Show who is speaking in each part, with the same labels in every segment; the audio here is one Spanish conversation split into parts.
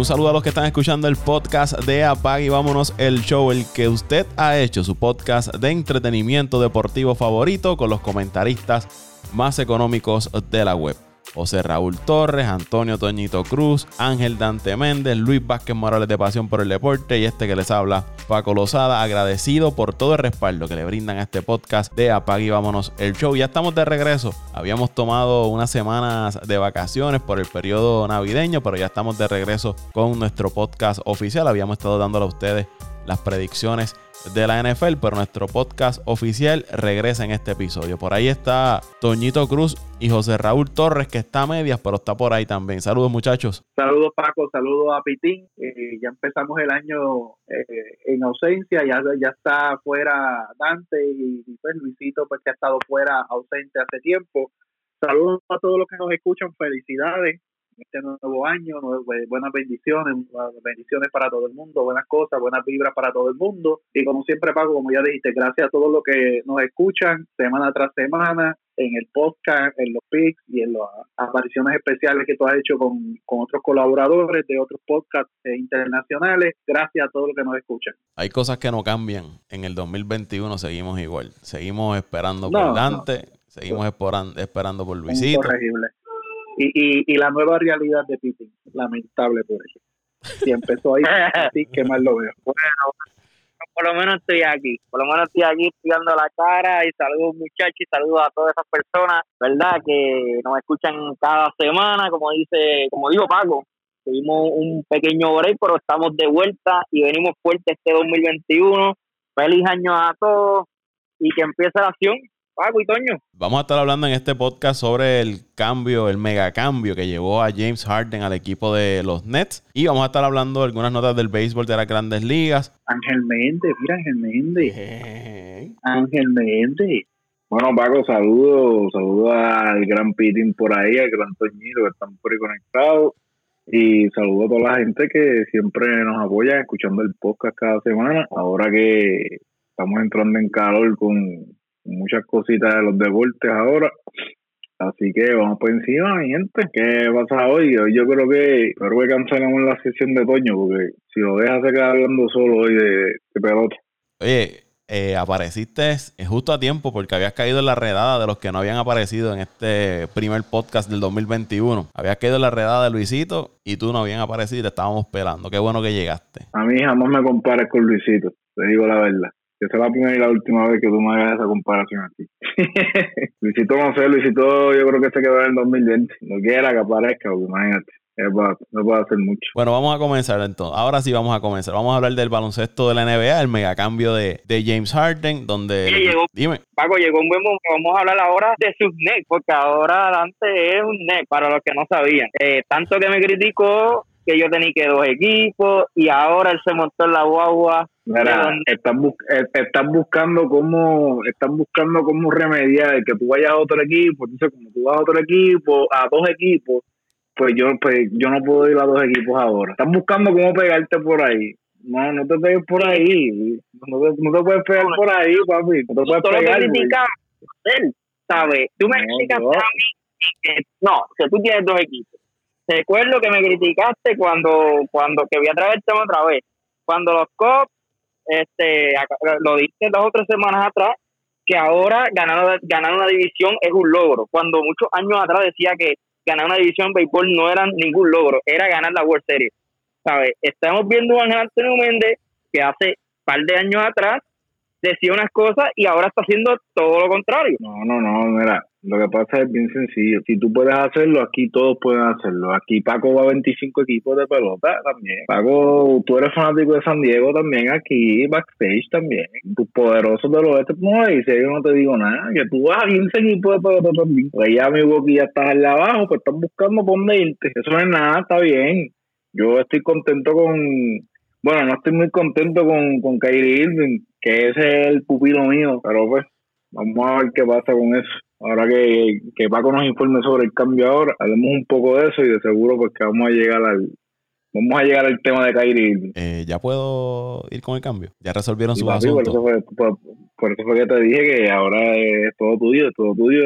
Speaker 1: Un saludo a los que están escuchando el podcast de Apag y vámonos el show, el que usted ha hecho, su podcast de entretenimiento deportivo favorito con los comentaristas más económicos de la web. José Raúl Torres, Antonio Toñito Cruz, Ángel Dante Méndez, Luis Vázquez Morales de Pasión por el Deporte y este que les habla, Paco Lozada, agradecido por todo el respaldo que le brindan a este podcast de Apague y Vámonos el Show. Ya estamos de regreso. Habíamos tomado unas semanas de vacaciones por el periodo navideño, pero ya estamos de regreso con nuestro podcast oficial. Habíamos estado dándole a ustedes las predicciones de la NFL, pero nuestro podcast oficial regresa en este episodio. Por ahí está Toñito Cruz y José Raúl Torres, que está a medias, pero está por ahí también. Saludos, muchachos.
Speaker 2: Saludos, Paco. Saludos a Pitín. Eh, ya empezamos el año eh, en ausencia. Ya, ya está fuera Dante y, pues Luisito, pues que ha estado fuera ausente hace tiempo. Saludos a todos los que nos escuchan. Felicidades este nuevo año, buenas bendiciones, bendiciones para todo el mundo, buenas cosas, buenas vibras para todo el mundo. Y como siempre, Paco, como ya dijiste, gracias a todos los que nos escuchan semana tras semana en el podcast, en los pics y en las apariciones especiales que tú has hecho con, otros colaboradores de otros podcasts internacionales. Gracias a todos los que nos escuchan.
Speaker 1: Hay cosas que no cambian. En el 2021 seguimos igual. Seguimos esperando por Dante, seguimos esperando por Luisito.
Speaker 2: Y, y, la nueva realidad de Pippin, lamentable por eso. Si empezó ahí, así que mal lo veo.
Speaker 3: Bueno, por lo menos estoy aquí, por lo menos estoy aquí estudiando la cara y saludos muchachos y saludos a todas esas personas, ¿verdad? Que nos escuchan cada semana, como dice, como dijo Paco, tuvimos un pequeño break, pero estamos de vuelta y venimos fuerte este 2021. Feliz año a todos y que empiece la acción
Speaker 1: Vamos a estar hablando en este podcast sobre el cambio, el megacambio que llevó a James Harden al equipo de los Nets. Y vamos a estar hablando de algunas notas del béisbol de las grandes ligas.
Speaker 2: Ángel Méndez, mira Ángel Méndez. Ángel Méndez.
Speaker 4: Bueno, Paco, saludos, saludos al gran Pitín por ahí, al gran Toñito que están por ahí conectados. Y saludo a toda la gente que siempre nos apoya escuchando el podcast cada semana. Ahora que estamos entrando en calor con muchas cositas de los deportes ahora. Así que vamos por encima, mi gente. ¿Qué pasa hoy? Hoy yo creo que, creo que cancelamos la sesión de Toño, porque si lo dejas se queda hablando solo hoy de, pelota.
Speaker 1: Oye, eh, apareciste justo a tiempo porque habías caído en la redada de los que no habían aparecido en este primer podcast del 2021. Habías caído en la redada de Luisito y tú no habían aparecido y te estábamos esperando. Qué bueno que llegaste.
Speaker 4: A mí jamás me compares con Luisito, te digo la verdad que sea la primera y la última vez que tú me hagas esa comparación aquí. Luisito no sé, Luisito yo creo que se quedó en el 2020. No quiera que aparezca, imagínate. No puede hacer mucho.
Speaker 1: Bueno, vamos a comenzar entonces. Ahora sí vamos a comenzar. Vamos a hablar del baloncesto de la NBA, el megacambio de, de James Harden, donde...
Speaker 3: llegó,
Speaker 1: dime.
Speaker 3: Paco, llegó un buen momento. Vamos a hablar ahora de sus Nets, porque ahora Dante es un net, para los que no sabían. Eh, tanto que me criticó que yo tenía que dos equipos y ahora él se montó en la guagua.
Speaker 4: Están, eh, buscando cómo están buscando cómo remediar que tú vayas a otro equipo, entonces como tú vas a otro equipo, a dos equipos, pues yo pues yo no puedo ir a dos equipos ahora. Están buscando cómo pegarte por ahí. No, no te pegues por ahí. No te, no te puedes pegar por ahí, papi. No te puedes pegar.
Speaker 3: él, ¿sabes? Tú me criticas a mí que, no, que tú tienes dos equipos recuerdo que me criticaste cuando cuando que voy a traer el tema otra vez. Cuando los Cops, este, lo diste dos o tres semanas atrás, que ahora ganar, ganar una división es un logro. Cuando muchos años atrás decía que ganar una división en béisbol no era ningún logro, era ganar la World Series. ¿Sabes? Estamos viendo a Ángel Antonio Méndez que hace par de años atrás decía unas cosas y ahora está haciendo todo lo contrario.
Speaker 4: No, no, no, mira, lo que pasa es bien sencillo. Si tú puedes hacerlo, aquí todos pueden hacerlo. Aquí Paco va a 25 equipos de pelota también. Paco, tú eres fanático de San Diego también, aquí backstage también. Tus poderosos del oeste, no dice, yo no te digo nada, que tú vas a 15 equipos de pelota también. Pues ya mi ya estás allá abajo, pues están buscando por irte. Eso no es nada, está bien. Yo estoy contento con, bueno, no estoy muy contento con, con Kyrie Irving, que ese es el pupilo mío, pero pues vamos a ver qué pasa con eso. Ahora que, que Paco nos informe sobre el cambio ahora, hablemos un poco de eso y de seguro pues que vamos a llegar al vamos a llegar al tema de Kyrie
Speaker 1: eh, ¿Ya puedo ir con el cambio? ¿Ya resolvieron su
Speaker 4: asunto? Por eso, fue, por, eso fue que te dije que ahora es todo tuyo, es todo tuyo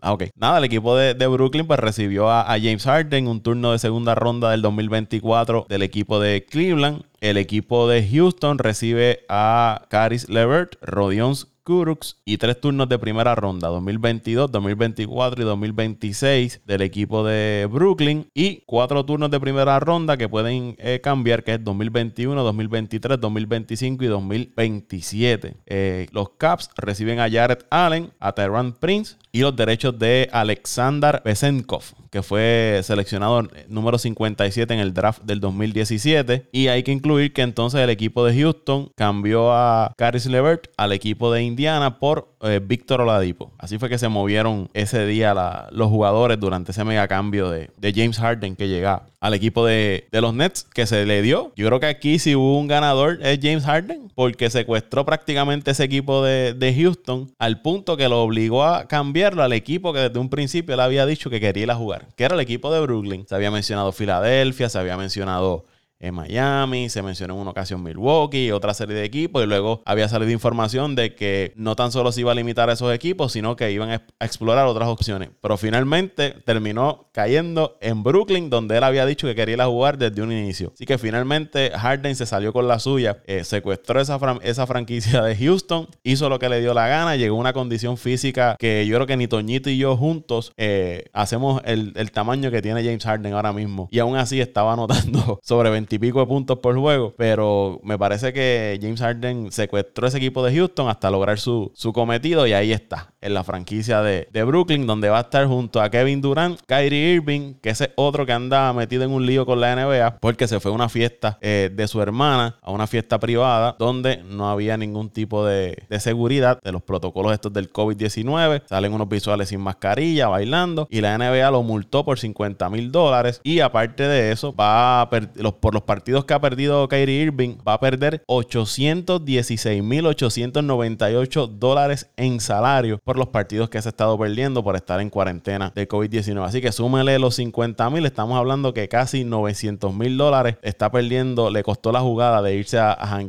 Speaker 1: Ah, ok. Nada, el equipo de, Brooklyn pues recibió a, James Harden, un turno de segunda ronda del 2024 del equipo de Cleveland. El equipo de Houston recibe a Caris Levert, Rodion Kuruks y tres turnos de primera ronda, 2022, 2024 y 2026 del equipo de Brooklyn y cuatro turnos de primera ronda que pueden eh, cambiar, que es 2021, 2023, 2025 y 2027. Eh, los Caps reciben a Jared Allen, a Terran Prince y los derechos de Alexander Besenkov, que fue seleccionado número 57 en el draft del 2017. Y hay que incluir que entonces el equipo de Houston cambió a Caris Levert al equipo de Indiana por eh, Víctor Oladipo. Así fue que se movieron ese día los jugadores durante ese mega cambio de, James Harden que llega al equipo de, los Nets que se le dio. Yo creo que aquí si hubo un ganador es James Harden porque secuestró prácticamente ese equipo de, de Houston al punto que lo obligó a cambiarlo al equipo que desde un principio le había dicho que quería ir a jugar, que era el equipo de Brooklyn. Se había mencionado Filadelfia, se había mencionado en Miami, se mencionó en una ocasión Milwaukee, otra serie de equipos, y luego había salido información de que no tan solo se iba a limitar a esos equipos, sino que iban a explorar otras opciones. Pero finalmente terminó cayendo en Brooklyn, donde él había dicho que quería ir a jugar desde un inicio. Así que finalmente Harden se salió con la suya, eh, secuestró esa, esa franquicia de Houston, hizo lo que le dio la gana, llegó a una condición física que yo creo que ni Toñito y yo juntos eh, hacemos el, el tamaño que tiene James Harden ahora mismo. Y aún así estaba anotando sobre 20 pico de puntos por juego. Pero me parece que James Harden secuestró ese equipo de Houston hasta lograr su, su cometido. Y ahí está, en la franquicia de, Brooklyn, donde va a estar junto a Kevin Durant, Kyrie Irving, que ese otro que anda metido en un lío con la NBA, porque se fue a una fiesta eh, de su hermana, a una fiesta privada, donde no había ningún tipo de, de seguridad de los protocolos estos del COVID-19. Salen unos visuales sin mascarilla, bailando, y la NBA lo multó por 50 mil dólares. Y aparte de eso, va a los, por los partidos que ha perdido Kyrie Irving, va a perder 816.898 dólares en salario por los partidos que se ha estado perdiendo por estar en cuarentena de COVID-19. Así que súmele los 50.000, estamos hablando que casi 900 mil dólares está perdiendo, le costó la jugada de irse a, a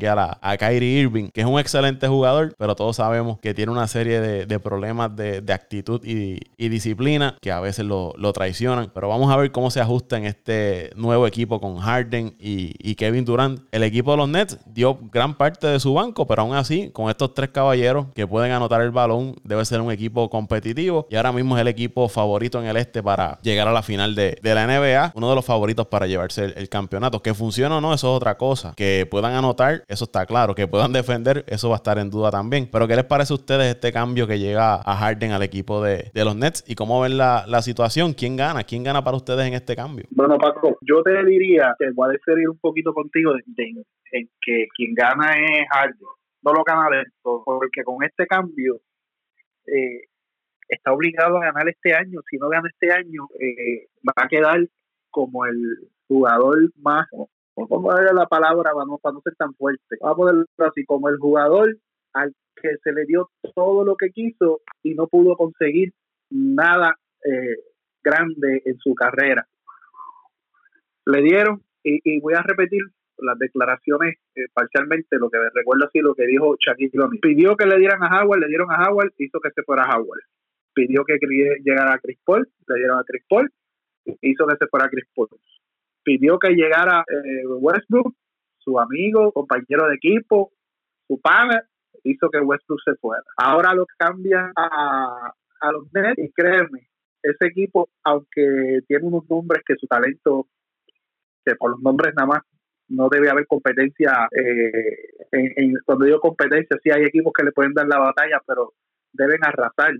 Speaker 1: a, Kyrie Irving, que es un excelente jugador, pero todos sabemos que tiene una serie de, problemas de, actitud y, disciplina que a veces lo traicionan. Pero vamos a ver cómo se ajusta en este nuevo equipo con Harden y, Kevin Durant. El equipo de los Nets dio gran parte de su banco, pero aún así, con estos tres caballeros que pueden anotar el balón, debe ser un equipo competitivo. Y ahora mismo es el equipo favorito en el este para llegar a la final de, la NBA. Uno de los favoritos para llevarse el, campeonato. Que funcione o no, eso es otra cosa. Que puedan anotar, eso está claro. Que puedan defender, eso va a estar en duda también. Pero ¿qué les parece a ustedes este cambio que llega a Harden al equipo de, los Nets? ¿Y cómo ven la, situación? ¿Quién gana? ¿Quién gana para ustedes en este cambio?
Speaker 2: Bueno, Paco, yo te diría que voy a decir un poquito contigo en que quien gana es Harden, no lo gana dentro, porque con este cambio eh, está obligado a ganar este año. Si no gana este año, eh, va a quedar como el jugador más, ¿cómo era la palabra para no, para no ser tan fuerte? Vamos a ponerlo así, como el jugador al que se le dio todo lo que quiso y no pudo conseguir nada eh, grande en su carrera. Le dieron y, voy a repetir las declaraciones eh, parcialmente, lo que recuerdo así, lo que dijo Shaquille O'Neal. Pidió que le dieran a Howard, le dieron a Howard, hizo que se fuera a Howard. Pidió que llegara a Chris Paul, le dieron a Chris Paul, hizo que se fuera a Chris Paul. Pidió que llegara eh, Westbrook, su amigo, compañero de equipo, su pana, hizo que Westbrook se fuera. Ahora lo cambia a, a los Nets y créeme, ese equipo, aunque tiene unos nombres que su talento por los nombres nada más no debe haber competencia. Eh, en, cuando digo competencia, sí hay equipos que le pueden dar la batalla, pero deben arrasar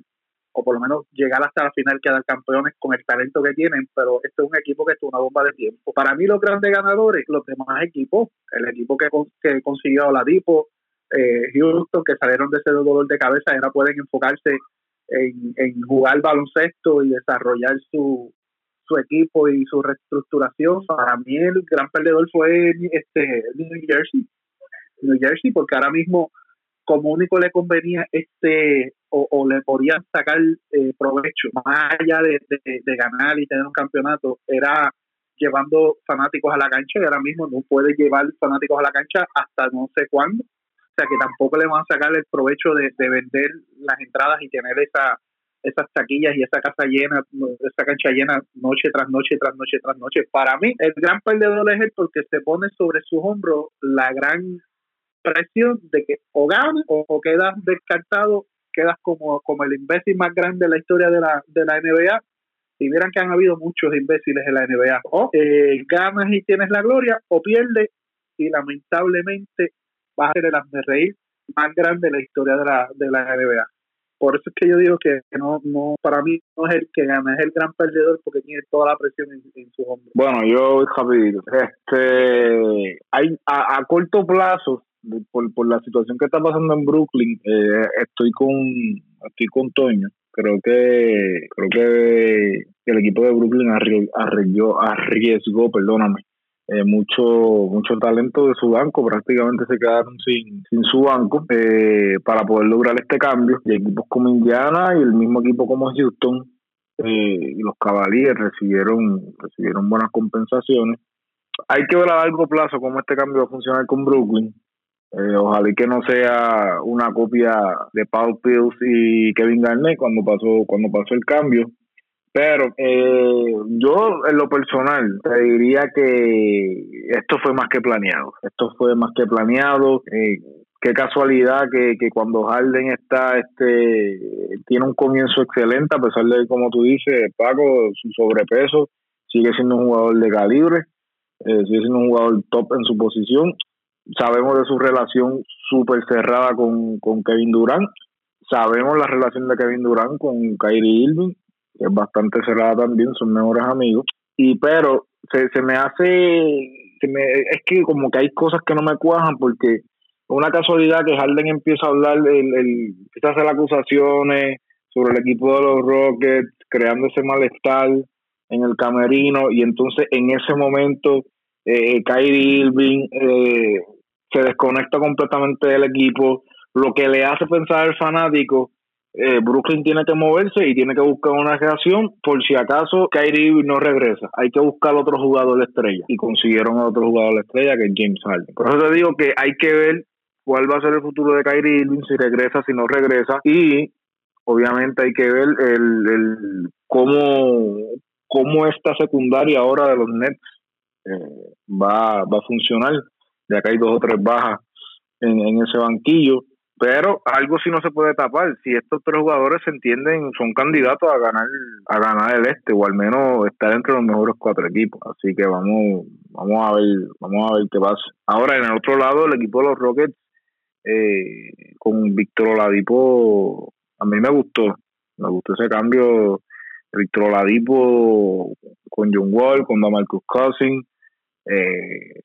Speaker 2: o por lo menos llegar hasta la final, quedar campeones con el talento que tienen, pero este es un equipo que es una bomba de tiempo. Para mí los grandes ganadores, los demás equipos, el equipo que, que consiguió la Dipo, eh, Houston, que salieron de ese dolor de cabeza, ahora pueden enfocarse en, en jugar baloncesto y desarrollar su, su equipo y su reestructuración. Para mí el gran perdedor fue este New Jersey, New Jersey, porque ahora mismo como único le convenía este o, le podían sacar eh, provecho más allá de, ganar y tener un campeonato era llevando fanáticos a la cancha y ahora mismo no puede llevar fanáticos a la cancha hasta no sé cuándo o sea que tampoco le van a sacar el provecho de, de vender las entradas y tener esa esas taquillas y esa casa llena, esa cancha llena noche tras noche, tras noche, tras noche. Para mí, el gran perdedor es él porque se pone sobre sus hombros la gran presión de que o ganas o, quedas descartado, quedas como, como el imbécil más grande de la historia de la, de la NBA. Y miran que han habido muchos imbéciles en la NBA. O eh, ganas y tienes la gloria, o pierdes y lamentablemente vas a ser el reír más grande de la historia de la, de la NBA. Por eso es que yo digo que no, no, para mí no es el que gana, es el gran perdedor porque tiene toda la presión en, su hombro.
Speaker 4: Bueno, yo, Javier, este, hay a, corto plazo, por, por la situación que está pasando en Brooklyn, eh, estoy con, estoy con Toño. Creo que, creo que el equipo de Brooklyn arriesgó, arriesgó perdóname, eh, mucho mucho talento de su banco, prácticamente se quedaron sin, sin su banco eh, para poder lograr este cambio. Y equipos como Indiana y el mismo equipo como Houston eh, y los Cavaliers recibieron, recibieron buenas compensaciones. Hay que ver a largo plazo cómo este cambio va a funcionar con Brooklyn. ojalá que no sea una copia de Paul Pills y Kevin Garnett cuando pasó cuando pasó el cambio pero eh, yo, en lo personal, te diría que esto fue más que planeado. Esto fue más que planeado. Eh, qué casualidad que, que cuando Harden está, este, tiene un comienzo excelente, a pesar de, como tú dices, Paco, su sobrepeso, sigue siendo un jugador de calibre, eh, sigue siendo un jugador top en su posición. Sabemos de su relación súper cerrada con, con Kevin Durant. Sabemos la relación de Kevin Durant con Kyrie Irving es bastante cerrada también, son mejores amigos. Y pero se, se me hace, se me, es que como que hay cosas que no me cuajan porque una casualidad que Harden empieza a hablar, el, el, empieza a hacer acusaciones sobre el equipo de los Rockets, creando ese malestar en el camerino y entonces en ese momento eh, Kyrie Irving eh, se desconecta completamente del equipo, lo que le hace pensar al fanático eh, Brooklyn tiene que moverse y tiene que buscar una reacción por si acaso Kyrie no regresa. Hay que buscar otro jugador de estrella. Y consiguieron otro jugador de estrella que es James Harden. Por eso te digo que hay que ver cuál va a ser el futuro de Kyrie Irving, si regresa, si no regresa. Y obviamente hay que ver el, el cómo, cómo esta secundaria ahora de los Nets eh, va, va a funcionar. Ya que hay dos o tres bajas en, en ese banquillo pero algo sí no se puede tapar. Si estos tres jugadores se entienden, son candidatos a ganar a ganar el este o al menos estar entre los mejores cuatro equipos. Así que vamos vamos a ver vamos a ver qué pasa. Ahora en el otro lado el equipo de los Rockets eh, con Víctor Oladipo a mí me gustó, me gustó ese cambio. Víctor Oladipo con John Wall, con Marcus Cousins. Eh,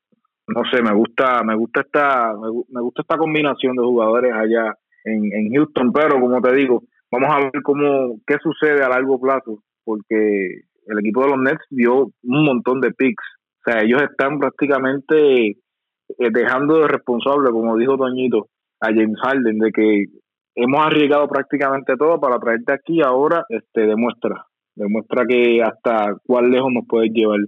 Speaker 4: no sé, me gusta, me gusta esta, me, gusta esta combinación de jugadores allá en, en Houston, pero como te digo, vamos a ver cómo, qué sucede a largo plazo, porque el equipo de los Nets dio un montón de picks. O sea, ellos están prácticamente eh, dejando de responsable, como dijo Toñito, a James Harden, de que hemos arriesgado prácticamente todo para traerte aquí ahora, este demuestra, demuestra que hasta cuál lejos nos puedes llevar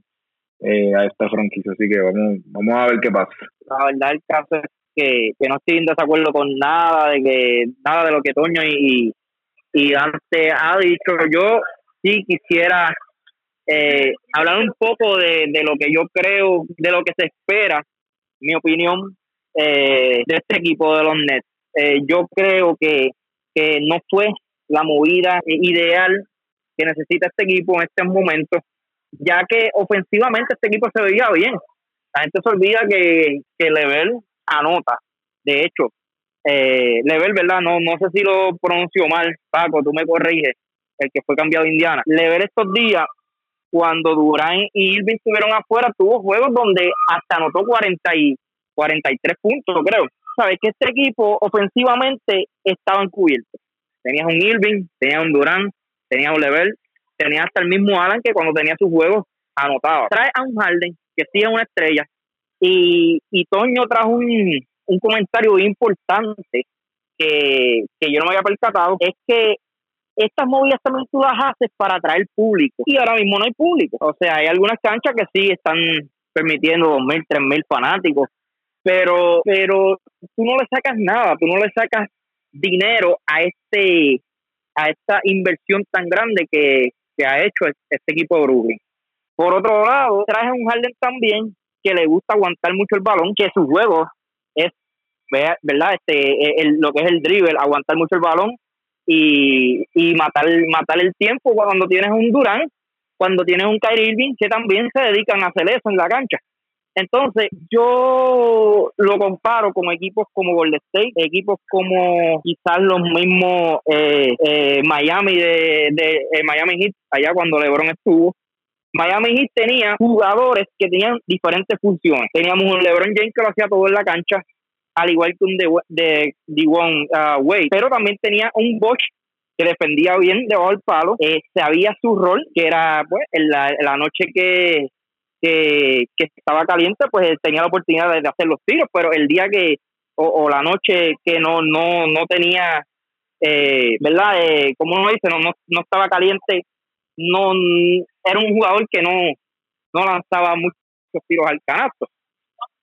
Speaker 4: eh, a esta franquicia. Así que vamos, vamos a ver qué pasa.
Speaker 3: La verdad, el caso es que, no estoy en desacuerdo con nada de que nada de lo que Toño y, y Dante ha dicho. Yo sí quisiera eh, hablar un poco de, de lo que yo creo, de lo que se espera, mi opinión, eh, de este equipo de los Nets. yo creo que, que no fue la movida ideal que necesita este equipo en este momento ya que ofensivamente este equipo se veía bien. La gente se olvida que, que Level anota. De hecho, eh, Level, ¿verdad? No, no sé si lo pronunció mal, Paco, tú me corriges, el que fue cambiado de Indiana. Level estos días, cuando Durán y Irving estuvieron afuera, tuvo juegos donde hasta anotó 40 y 43 puntos, creo. Sabes que este equipo ofensivamente estaba encubierto. Tenías un Irving, tenías un Durán, tenías un Level, tenía hasta el mismo Alan que cuando tenía sus juegos anotaba. Trae a un Harden que sí es una estrella. Y, y Toño trajo un, un comentario importante que, que yo no me había percatado, es que estas movidas también tú las haces para atraer público. Y ahora mismo no hay público. O sea, hay algunas canchas que sí están permitiendo dos mil, tres mil fanáticos, pero, pero tú no le sacas nada, tú no le sacas dinero a este a esta inversión tan grande que, que ha hecho este equipo de Brooklyn. Por otro lado, traje un Harden también que le gusta aguantar mucho el balón, que su juego es, ¿verdad? Este, el, lo que es el dribble, aguantar mucho el balón y, y matar, matar el tiempo cuando tienes un Durán, cuando tienes un Kyrie Irving, que también se dedican a hacer eso en la cancha. Entonces, yo lo comparo con equipos como Golden State, equipos como quizás los mismos eh, eh, Miami de, de eh, Miami Heat, allá cuando LeBron estuvo. Miami Heat tenía jugadores que tenían diferentes funciones. Teníamos un LeBron James que lo hacía todo en la cancha, al igual que un de, de, uh, Wade, pero también tenía un Bosch que defendía bien debajo del palo, sabía su rol, que era pues en la noche que que, estaba caliente, pues tenía la oportunidad de, hacer los tiros, pero el día que, o, la noche que no, no, no tenía, eh, ¿verdad? Eh, como uno dice, no, no, estaba caliente, no era un jugador que no, no lanzaba muchos tiros al canasto.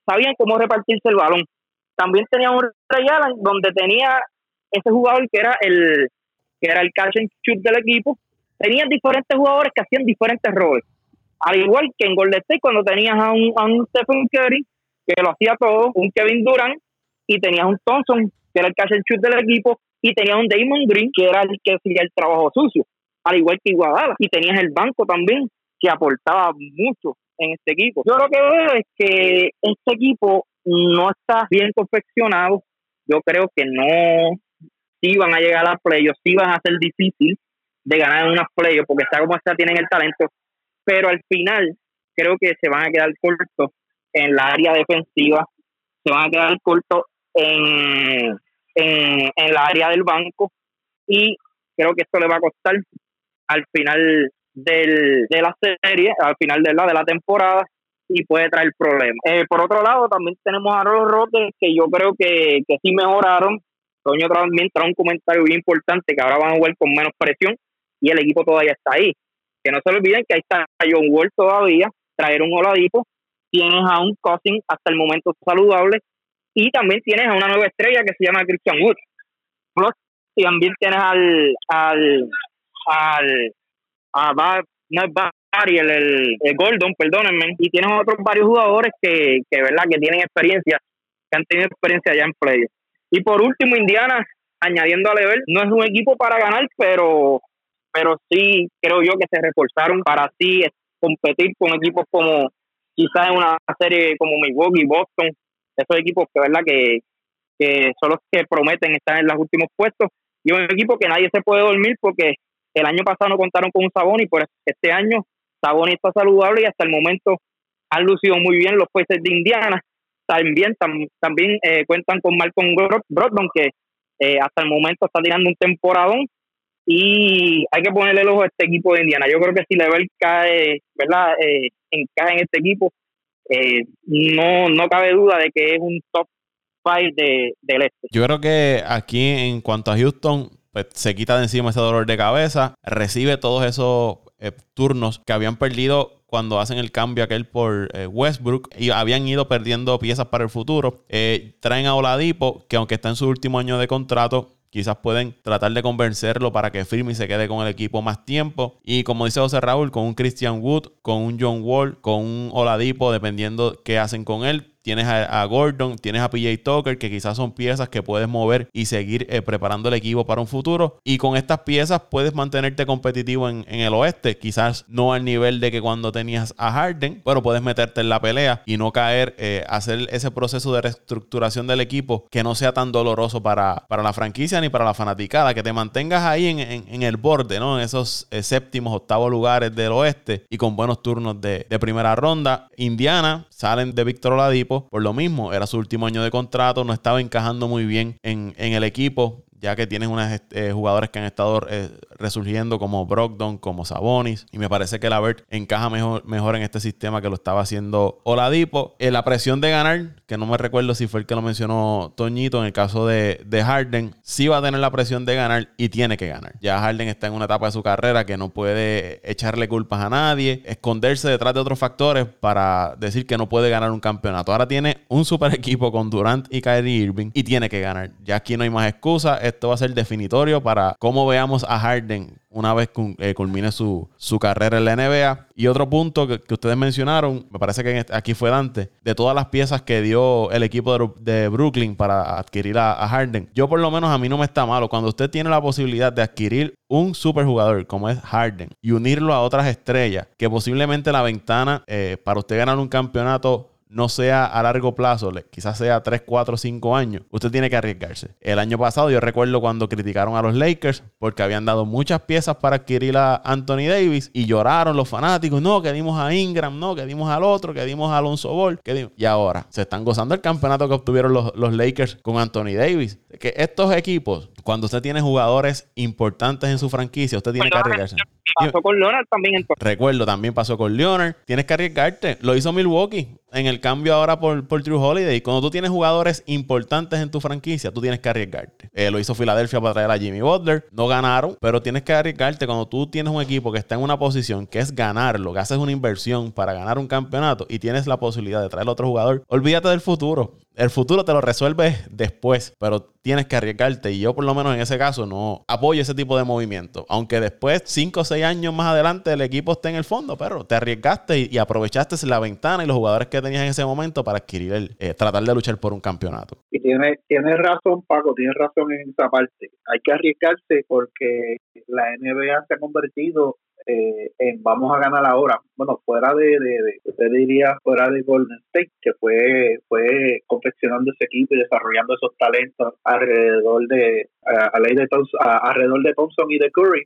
Speaker 3: Sabían cómo repartirse el balón. También tenía un Ray donde tenía ese jugador que era el que era el catch and shoot del equipo. Tenía diferentes jugadores que hacían diferentes roles al igual que en Golden State, cuando tenías a un, Stephen Curry, que lo hacía todo, un Kevin Durant, y tenías un Thompson, que era el catch and shoot del equipo, y tenías un Damon Green, que era el que hacía el trabajo sucio, al igual que Iguadala. Y tenías el banco también, que aportaba mucho en este equipo. Yo lo que veo es que este equipo no está bien confeccionado. Yo creo que no, si van a llegar a playoffs, sí van a ser difícil de ganar en unas playoffs, porque está como está, tienen el talento, pero al final creo que se van a quedar cortos en la área defensiva, se van a quedar cortos en, en, la área del banco y creo que esto le va a costar al final del, de la serie, al final de la, de la temporada y puede traer problemas. Eh, por otro lado, también tenemos a los Rotes que yo creo que, que sí mejoraron. Toño también trae un comentario bien importante que ahora van a jugar con menos presión y el equipo todavía está ahí que no se olviden que ahí está John Wall todavía, traer un Oladipo, tienes a un Cousin hasta el momento saludable y también tienes a una nueva estrella que se llama Christian Wood. Plus, también tienes al al al a no el, el, Gordon, perdónenme, y tienes otros varios jugadores que, que verdad que tienen experiencia, que han tenido experiencia ya en play. Y por último, Indiana, añadiendo a Level, no es un equipo para ganar, pero pero sí creo yo que se reforzaron para así competir con equipos como quizás en una serie como Milwaukee, Boston, esos equipos que verdad que, que son los que prometen estar en los últimos puestos y un equipo que nadie se puede dormir porque el año pasado no contaron con un Saboni, por este año Saboni está saludable y hasta el momento han lucido muy bien los jueces de Indiana. También también eh, cuentan con Malcolm Brogdon que eh, hasta el momento está tirando un temporadón y hay que ponerle el ojo a este equipo de Indiana. Yo creo que si Level cae, ¿verdad? Eh, encaja en este equipo, eh, no, no cabe duda de que es un top 5 de, del este.
Speaker 1: Yo creo que aquí en cuanto a Houston, pues se quita de encima ese dolor de cabeza, recibe todos esos eh, turnos que habían perdido cuando hacen el cambio aquel por eh, Westbrook y habían ido perdiendo piezas para el futuro. traen a Oladipo, que aunque está en su último año de contrato, Quizás pueden tratar de convencerlo para que firme y se quede con el equipo más tiempo. Y como dice José Raúl, con un Christian Wood, con un John Wall, con un Oladipo, dependiendo qué hacen con él, tienes a, Gordon, tienes a PJ Tucker, que quizás son piezas que puedes mover y seguir eh, preparando el equipo para un futuro. Y con estas piezas puedes mantenerte competitivo en, el oeste. Quizás no al nivel de que cuando tenías a Harden, pero puedes meterte en la pelea y no caer, eh, hacer ese proceso de reestructuración del equipo que no sea tan doloroso para, para la franquicia ni para la fanaticada, que te mantengas ahí en, el borde, ¿no? En esos eh, séptimos, octavos lugares del oeste y con buenos turnos de, de primera ronda. Indiana salen de Víctor Oladipo por lo mismo, era su último año de contrato, no estaba encajando muy bien en, en el equipo ya que tienes unos eh, jugadores que han estado eh, resurgiendo como Brogdon, como Sabonis, y me parece que la Vert encaja mejor, en este sistema que lo estaba haciendo Oladipo. En la presión de ganar, que no me recuerdo si fue el que lo mencionó Toñito, en el caso de, de Harden, sí va a tener la presión de ganar y tiene que ganar. Ya Harden está en una etapa de su carrera que no puede echarle culpas a nadie, esconderse detrás de otros factores para decir que no puede ganar un campeonato. Ahora tiene un super equipo con Durant y Kyrie Irving y tiene que ganar. Ya aquí no hay más excusas esto va a ser definitorio para cómo veamos a Harden una vez eh, culmine su, carrera en la NBA. Y otro punto que, ustedes mencionaron, me parece que aquí fue Dante, de todas las piezas que dio el equipo de, Brooklyn para adquirir a, Harden. Yo por lo menos a mí no me está malo. Cuando usted tiene la posibilidad de adquirir un superjugador como es Harden y unirlo a otras estrellas, que posiblemente la ventana eh, para usted ganar un campeonato no sea a largo plazo, quizás sea 3, 4, 5 años, usted tiene que arriesgarse. El año pasado yo recuerdo cuando criticaron a los Lakers porque habían dado muchas piezas para adquirir a Anthony Davis y lloraron los fanáticos, no, que dimos a Ingram, no, que dimos al otro, que dimos a Alonso Ball, que y ahora se están gozando el campeonato que obtuvieron los, los Lakers con Anthony Davis. Que estos equipos, cuando usted tiene jugadores importantes en su franquicia, usted tiene que arriesgarse.
Speaker 3: Pasó con Leonard también.
Speaker 1: Recuerdo, también pasó con Leonard. Tienes que arriesgarte. Lo hizo Milwaukee en el cambio ahora por, por True Holiday. Cuando tú tienes jugadores importantes en tu franquicia, tú tienes que arriesgarte. Eh, lo hizo Filadelfia para traer a Jimmy Butler. No ganaron, pero tienes que arriesgarte cuando tú tienes un equipo que está en una posición que es ganarlo, que haces una inversión para ganar un campeonato y tienes la posibilidad de traer a otro jugador. Olvídate del futuro. El futuro te lo resuelves después, pero tienes que arriesgarte. Y yo, por lo menos en ese caso, no apoyo ese tipo de movimiento. Aunque después, 5 o 6 años más adelante, el equipo esté en el fondo, pero te arriesgaste y, aprovechaste la ventana y los jugadores que tenías en ese momento para adquirir el, eh, tratar de luchar por un campeonato.
Speaker 2: Y tienes tiene razón, Paco, tienes razón en esa parte. Hay que arriesgarse porque la NBA se ha convertido eh, en vamos a ganar ahora. Bueno, fuera de, de, usted diría fuera de Golden State, que fue fue confeccionando ese equipo y desarrollando esos talentos alrededor de a, de alrededor de Thompson y de Curry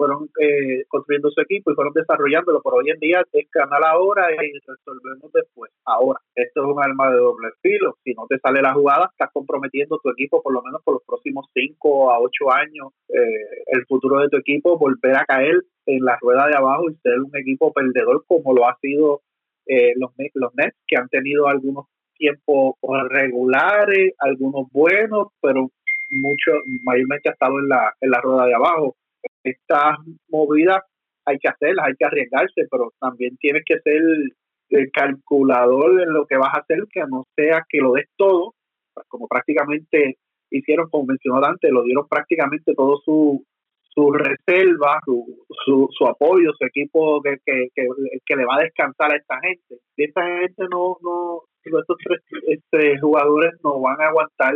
Speaker 2: fueron eh, construyendo su equipo y fueron desarrollándolo, pero hoy en día es canal ahora y resolvemos después. Ahora, esto es un arma de doble filo. Si no te sale la jugada, estás comprometiendo tu equipo por lo menos por los próximos 5 a 8 años. Eh, el futuro de tu equipo, volver a caer en la rueda de abajo y ser un equipo perdedor como lo ha sido eh, los, los Nets, que han tenido algunos tiempos regulares, algunos buenos, pero mucho, mayormente ha estado en la, en la rueda de abajo estas movidas hay que hacerlas, hay que arriesgarse, pero también tienes que ser el calculador en lo que vas a hacer, que no sea que lo des todo, como prácticamente hicieron, como mencionó antes, lo dieron prácticamente todo su, su reserva, su, su, apoyo, su equipo que, que, que, le va a descansar a esta gente. Y esta gente no, no, estos tres este, jugadores no van a aguantar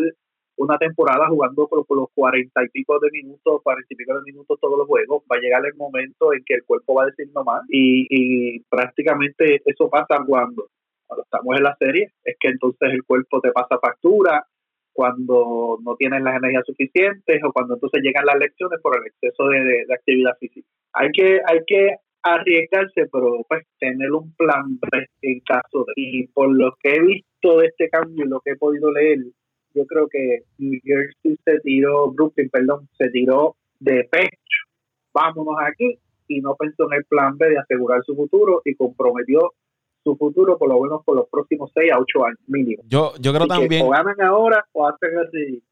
Speaker 2: una temporada jugando por, los cuarenta y pico de minutos, cuarenta y pico de minutos todos los juegos, va a llegar el momento en que el cuerpo va a decir no más y, y prácticamente eso pasa cuando, cuando estamos en la serie, es que entonces el cuerpo te pasa factura, cuando no tienes las energías suficientes o cuando entonces llegan las lecciones por el exceso de, actividad física. Hay que, hay que arriesgarse, pero pues tener un plan en caso de... Y por lo que he visto de este cambio y lo que he podido leer, yo creo que New Jersey se tiró, Brooklyn, perdón, se tiró de pecho, vámonos aquí, y no pensó en el plan B de asegurar su futuro y comprometió su futuro por lo menos por los próximos 6 a 8 años mínimo.
Speaker 1: Yo, yo creo también...
Speaker 2: o ganan ahora o hacen el.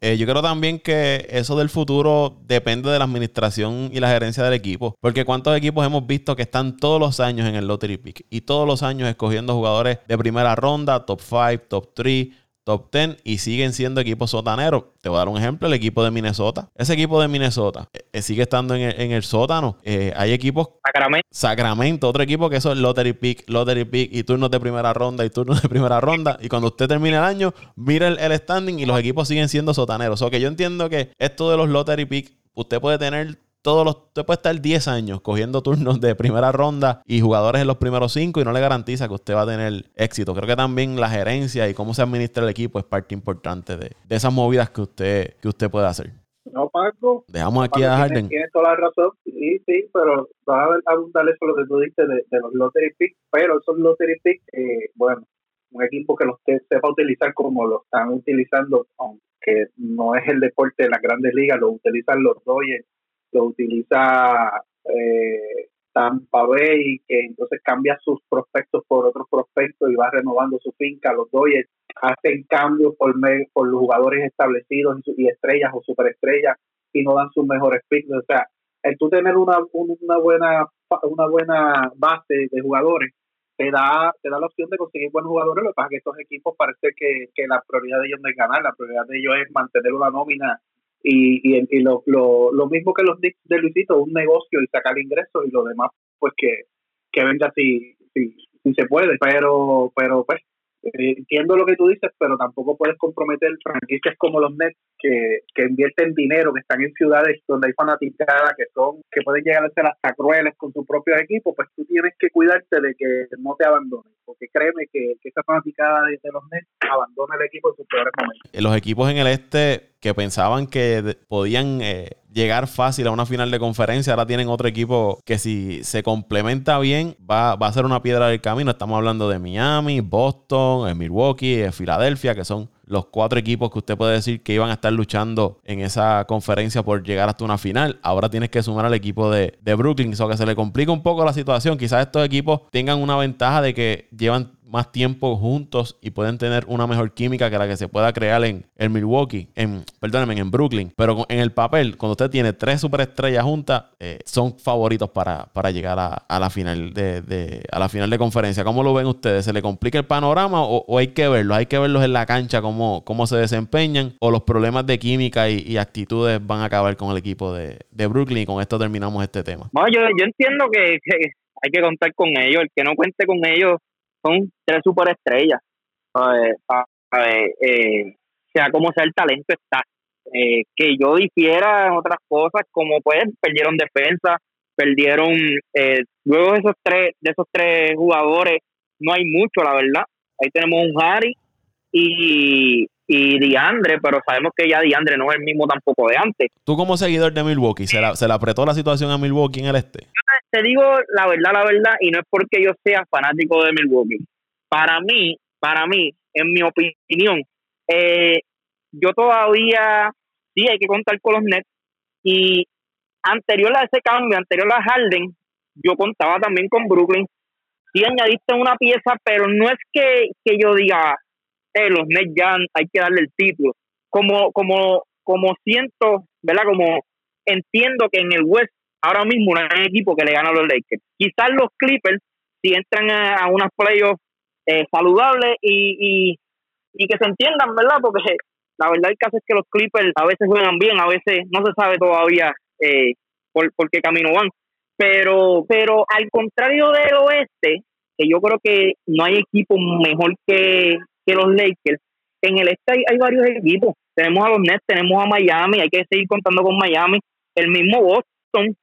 Speaker 1: Eh, yo creo también que eso del futuro depende de la administración y la gerencia del equipo. Porque cuántos equipos hemos visto que están todos los años en el lottery pick y todos los años escogiendo jugadores de primera ronda, top 5, top 3 top 10 y siguen siendo equipos sotaneros. Te voy a dar un ejemplo, el equipo de Minnesota. Ese equipo de Minnesota eh, eh, sigue estando en el, sótano. Eh, hay equipos...
Speaker 3: Sacramento.
Speaker 1: Sacramento, otro equipo que eso es lottery pick, lottery pick y turnos de primera ronda y turnos de primera ronda. Y cuando usted termine el año, mira el, standing y los equipos siguen siendo sotaneros. O que yo entiendo que esto de los lottery pick, usted puede tener todos los, usted puede estar 10 años cogiendo turnos de primera ronda y jugadores en los primeros 5 y no le garantiza que usted va a tener éxito. Creo que también la gerencia y cómo se administra el equipo es parte importante de, esas movidas que usted, que usted puede hacer.
Speaker 2: No, Paco.
Speaker 1: Dejamos aquí a Harden.
Speaker 2: Tienes toda la razón, sí, sí, pero va a abundar eso lo que tú dices de, los lottery picks, pero esos lottery picks, eh, bueno, un equipo que los sepa utilizar como lo están utilizando, aunque no es el deporte de las grandes ligas, lo utilizan los Dodgers lo utiliza eh, Tampa Bay, que entonces cambia sus prospectos por otros prospectos y va renovando su finca. Los Dodgers hacen cambios por, por los jugadores establecidos y, estrellas o superestrellas y no dan sus mejores picks. O sea, el tú tener una, una buena una buena base de jugadores te da te da la opción de conseguir buenos jugadores. Lo que pasa es que estos equipos parece que, que la prioridad de ellos no es ganar, la prioridad de ellos es mantener una nómina y, y, lo, lo, lo, mismo que los de Luisito, un negocio y sacar ingresos y lo demás, pues que, que venga si, si, si se puede, pero, pero pues eh, entiendo lo que tú dices, pero tampoco puedes comprometer franquicias como los Nets que, que invierten dinero, que están en ciudades donde hay fanaticadas, que son que pueden llegar a ser hasta crueles con su propio equipo, pues tú tienes que cuidarte de que no te abandonen, porque créeme que, que esa fanaticada de, los Nets abandona el equipo en sus peores momentos.
Speaker 1: Los equipos en el este que pensaban que podían eh, llegar fácil a una final de conferencia, ahora tienen otro equipo que si se complementa bien va, va a ser una piedra del camino. Estamos hablando de Miami, Boston, Milwaukee, Filadelfia, que son los cuatro equipos que usted puede decir que iban a estar luchando en esa conferencia por llegar hasta una final. Ahora tienes que sumar al equipo de, de Brooklyn, eso que se le complica un poco la situación. Quizás estos equipos tengan una ventaja de que llevan más tiempo juntos y pueden tener una mejor química que la que se pueda crear en el Milwaukee, en, perdónenme, en Brooklyn. Pero en el papel, cuando usted tiene tres superestrellas juntas, eh, son favoritos para, para llegar a, la final de, a la final de conferencia. ¿Cómo lo ven ustedes? ¿Se le complica el panorama o, hay que verlos? ¿Hay que verlos en la cancha cómo, cómo se desempeñan? ¿O los problemas de química y, actitudes van a acabar con el equipo de, Brooklyn? Y con esto terminamos este tema.
Speaker 3: No, yo, yo entiendo que hay que contar con ellos. El que no cuente con ellos tres superestrellas. Eh, sea como sea el talento está. Eh, que yo difiera en otras cosas, como pues perdieron defensa, perdieron eh, luego de esos tres de esos tres jugadores no hay mucho la verdad ahí tenemos un Harry y, y Diandre pero sabemos que ya Diandre no es el mismo tampoco de antes
Speaker 1: tú como seguidor de Milwaukee se la, se la apretó la situación a Milwaukee en el este
Speaker 3: te digo la verdad, la verdad, y no es porque yo sea fanático de Milwaukee. Para mí, para mí, en mi opinión, eh, yo todavía sí hay que contar con los Nets. Y anterior a ese cambio, anterior a Harden, yo contaba también con Brooklyn. Sí añadiste una pieza, pero no es que, que yo diga, eh, los Nets ya hay que darle el título. Como, como, como siento, ¿verdad? Como entiendo que en el West ahora mismo no hay equipo que le gane a los Lakers. Quizás los Clippers, si entran a, unas playoffs eh, saludables y, y, que se entiendan, ¿verdad? Porque la verdad el caso es que los Clippers a veces juegan bien, a veces no se sabe todavía eh, por, qué camino van. Pero, pero al contrario del oeste, que yo creo que no hay equipo mejor que, que los Lakers, en el este hay, hay, varios equipos. Tenemos a los Nets, tenemos a Miami, hay que seguir contando con Miami. El mismo Boston,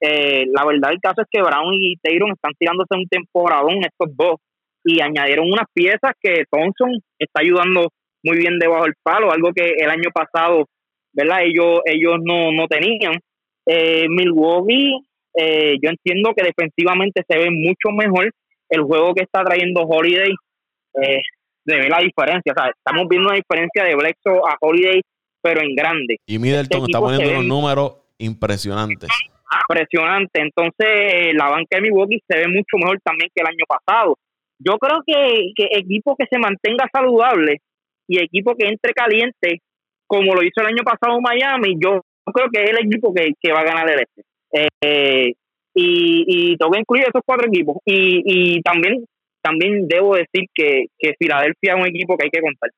Speaker 3: eh, la verdad el caso es que Brown y Taylor están tirándose un temporadón estos dos y añadieron unas piezas que Thompson está ayudando muy bien debajo del palo, algo que el año pasado, ¿verdad? Ellos ellos no, no tenían. Eh, Milwaukee, eh, yo entiendo que defensivamente se ve mucho mejor el juego que está trayendo Holiday. Eh, se ve la diferencia, o sea, estamos viendo una diferencia de Blexo a Holiday, pero en grande.
Speaker 1: Y Middleton este está poniendo unos números impresionantes
Speaker 3: impresionante. Entonces, la banca de Milwaukee se ve mucho mejor también que el año pasado. Yo creo que, que equipo que se mantenga saludable y equipo que entre caliente, como lo hizo el año pasado Miami, yo creo que es el equipo que, que va a ganar el este. Eh, y, y tengo que incluir esos cuatro equipos. Y, y también también debo decir que, que Filadelfia es un equipo que hay que contar.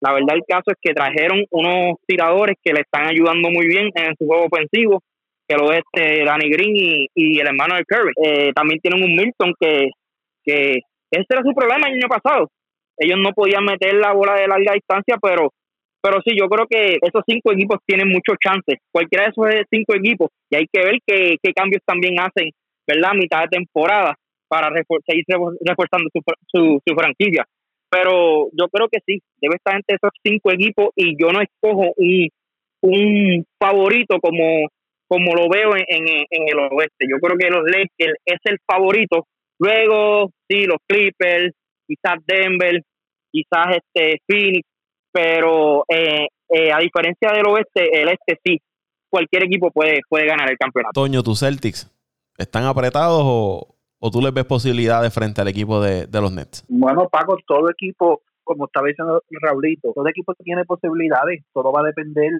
Speaker 3: La verdad el caso es que trajeron unos tiradores que le están ayudando muy bien en su juego ofensivo que lo es este Danny Green y, el hermano de Curry. Eh, también tienen un Milton que, que ese era su problema el año pasado. Ellos no podían meter la bola de larga distancia, pero pero sí, yo creo que esos cinco equipos tienen muchos chances. Cualquiera de esos cinco equipos, y hay que ver qué, qué cambios también hacen, ¿verdad? A mitad de temporada para seguir reforzando su, su, su, franquicia. Pero yo creo que sí, debe estar entre esos cinco equipos y yo no escojo un, un favorito como como lo veo en, en, el oeste. Yo creo que los Lakers es el favorito. Luego, sí, los Clippers, quizás Denver, quizás este Phoenix, pero eh, eh, a diferencia del oeste, el este sí, cualquier equipo puede, puede ganar el campeonato.
Speaker 1: Toño, ¿tus Celtics están apretados o, o tú les ves posibilidades frente al equipo de, de los Nets?
Speaker 2: Bueno, Paco, todo equipo, como estaba diciendo Raulito, todo equipo tiene posibilidades, todo va a depender,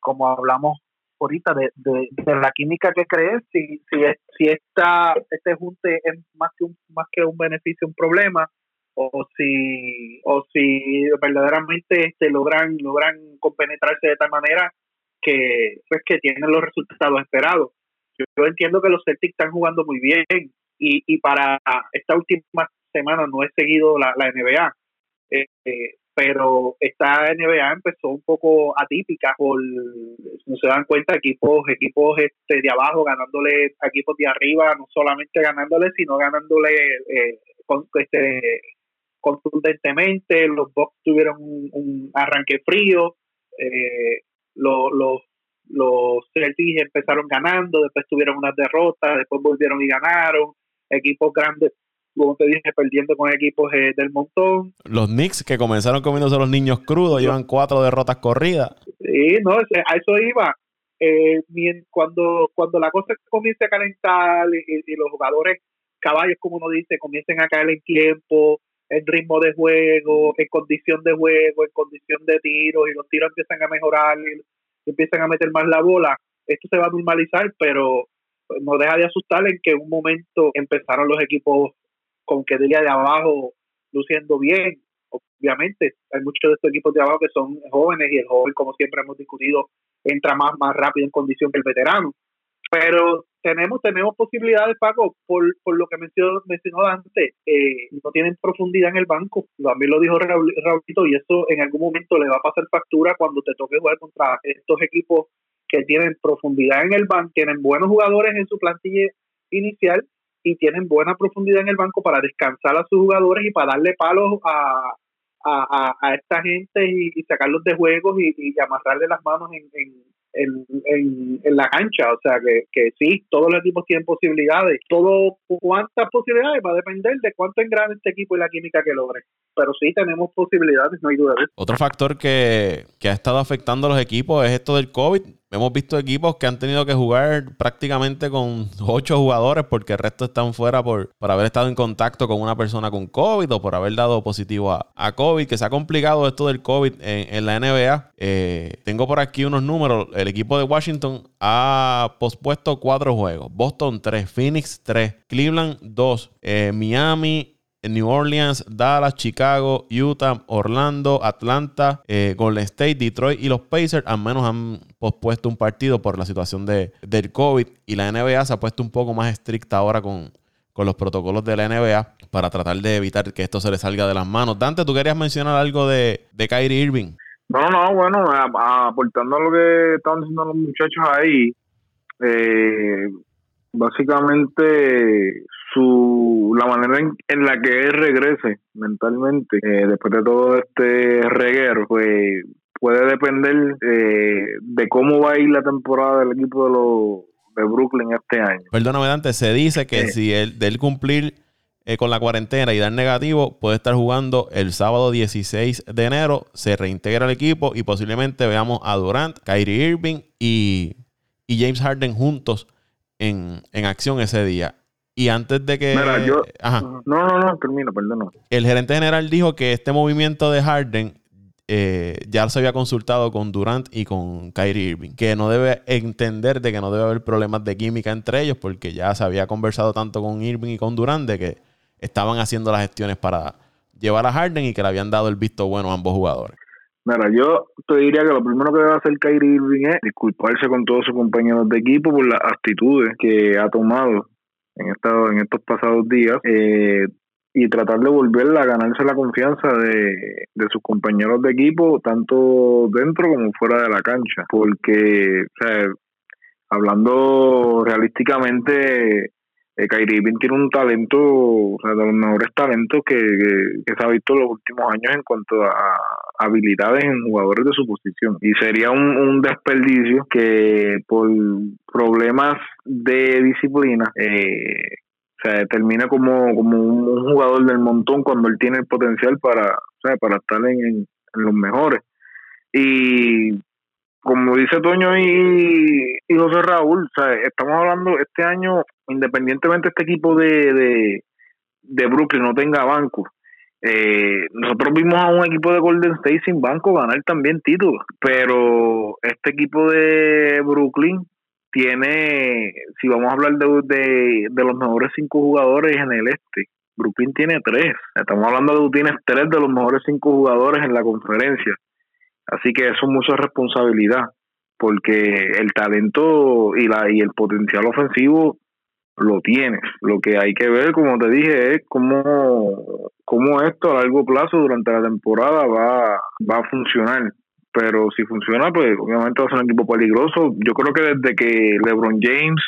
Speaker 2: como hablamos ahorita de, de, la química que crees, si, si, si esta, este junte es más que un, más que un beneficio, un problema, o si, o si verdaderamente este, logran, logran compenetrarse de tal manera que, pues, que tienen los resultados esperados. Yo, entiendo que los Celtics están jugando muy bien y, y para esta última semana no he seguido la, la NBA, eh, eh, pero esta NBA empezó un poco atípica por no se dan cuenta equipos equipos este de abajo ganándole a equipos de arriba no solamente ganándole sino ganándole eh, con, este contundentemente. Los Bucks tuvieron un, arranque frío eh, los los los Celtics empezaron ganando después tuvieron unas derrotas después volvieron y ganaron equipos grandes como te dije, perdiendo con equipos eh, del montón.
Speaker 1: Los Knicks que comenzaron comiéndose los niños crudos, llevan cuatro derrotas corridas.
Speaker 2: Sí, no, a eso iba. Eh, cuando, cuando la cosa comience a calentar y, los jugadores caballos, como uno dice, comiencen a caer en tiempo, en ritmo de juego, en condición de juego, en condición de tiro, y los tiros empiezan a mejorar y empiezan a meter más la bola, esto se va a normalizar, pero no deja de asustar en que en un momento empezaron los equipos con que día de abajo luciendo bien. Obviamente, hay muchos de estos equipos de abajo que son jóvenes y el joven, como siempre hemos discutido, entra más, más rápido en condición que el veterano. Pero tenemos tenemos posibilidades, Paco, por, por lo que mencionó, mencionó antes, eh, no tienen profundidad en el banco. También lo dijo Raulito, y eso en algún momento le va a pasar factura cuando te toque jugar contra estos equipos que tienen profundidad en el banco, tienen buenos jugadores en su plantilla inicial y tienen buena profundidad en el banco para descansar a sus jugadores y para darle palos a, a, a, esta gente y, sacarlos de juegos y, amarrarle las manos en, en, en, en, la cancha. O sea que, que sí, todos los equipos tienen posibilidades. Todo, cuántas posibilidades va a depender de cuánto engrane este equipo y la química que logre. Pero sí tenemos posibilidades, no hay duda de eso.
Speaker 1: Otro factor que, que ha estado afectando a los equipos es esto del COVID Hemos visto equipos que han tenido que jugar prácticamente con ocho jugadores porque el resto están fuera por, por haber estado en contacto con una persona con COVID o por haber dado positivo a, COVID, que se ha complicado esto del COVID en, la NBA. Eh, tengo por aquí unos números. El equipo de Washington ha pospuesto cuatro juegos. Boston 3, Phoenix 3, Cleveland 2, eh, Miami New Orleans, Dallas, Chicago, Utah, Orlando, Atlanta, eh, Golden State, Detroit y los Pacers al menos han pospuesto un partido por la situación de, del COVID y la NBA se ha puesto un poco más estricta ahora con, con los protocolos de la NBA para tratar de evitar que esto se le salga de las manos. Dante, ¿tú querías mencionar algo de, de Kyrie Irving?
Speaker 4: No, no, bueno, aportando lo que estaban diciendo los muchachos ahí, eh, básicamente su la manera en, la que él regrese mentalmente eh, después de todo este reguero pues puede depender eh, de cómo va a ir la temporada del equipo de los de Brooklyn este año.
Speaker 1: Perdóname, Dante, se dice que si él, de él cumplir eh, con la cuarentena y dar negativo, puede estar jugando el sábado 16 de enero, se reintegra al equipo y posiblemente veamos a Durant, Kyrie Irving y, y James Harden juntos en, en acción ese día. Y antes de que.
Speaker 4: yo. No, no, no, termino, perdón.
Speaker 1: El gerente general dijo que este movimiento de Harden eh, ya se había consultado con Durant y con Kyrie Irving. Que no debe entender de que no debe haber problemas de química entre ellos, porque ya se había conversado tanto con Irving y con Durant de que estaban haciendo las gestiones para llevar a Harden y que le habían dado el visto bueno a ambos jugadores.
Speaker 4: Mira, yo te diría que lo primero que debe hacer Kyrie Irving es disculparse con todos sus compañeros de equipo por las actitudes que ha tomado en, en estos pasados días eh, y tratar de volver a ganarse la confianza de, de sus compañeros de equipo, tanto dentro como fuera de la cancha. Porque, o sea, hablando realísticamente, eh, Kyrie tiene un talento, o sea, de los mejores talentos que, que, se ha visto en los últimos años en cuanto a habilidades en jugadores de su posición. Y sería un, un desperdicio que por problemas de disciplina eh, se termina como, como un, jugador del montón cuando él tiene el potencial para, para estar en, en los mejores. Y como dice Toño y, y José Raúl, estamos hablando este año, independientemente este equipo de, de, de Brooklyn no tenga banco, eh, nosotros vimos a un equipo de Golden State sin banco ganar también títulos, pero este equipo de Brooklyn tiene, si vamos a hablar de, de, de los mejores cinco jugadores en el este, Brooklyn tiene tres. Estamos hablando de que tienes tres de los mejores cinco jugadores en la conferencia. Así que eso es mucha responsabilidad porque el talento y la y el potencial ofensivo lo tienes. Lo que hay que ver, como te dije, es cómo, cómo esto a largo plazo durante la temporada va, va a funcionar. Pero si funciona, pues obviamente va a ser un equipo peligroso. Yo creo que desde que LeBron James,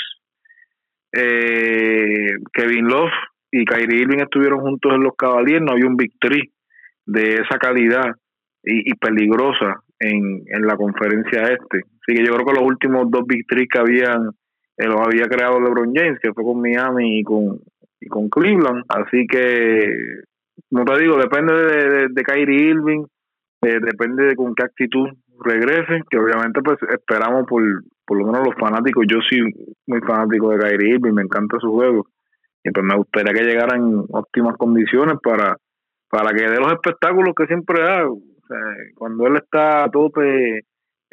Speaker 4: eh, Kevin Love y Kyrie Irving estuvieron juntos en los Cavaliers, no había un victory de esa calidad y, y peligrosa en, en la conferencia este. Así que yo creo que los últimos dos victories que habían eh, los había creado LeBron James, que fue con Miami y con, y con Cleveland. Así que, como te digo, depende de, de, Kyrie Irving, eh, depende de con qué actitud regrese, que obviamente pues esperamos por, por lo menos los fanáticos. Yo soy muy fanático de Kyrie Irving, me encanta su juego. Y pues me gustaría que llegara en óptimas condiciones para, para que dé los espectáculos que siempre da. cuando él está a tope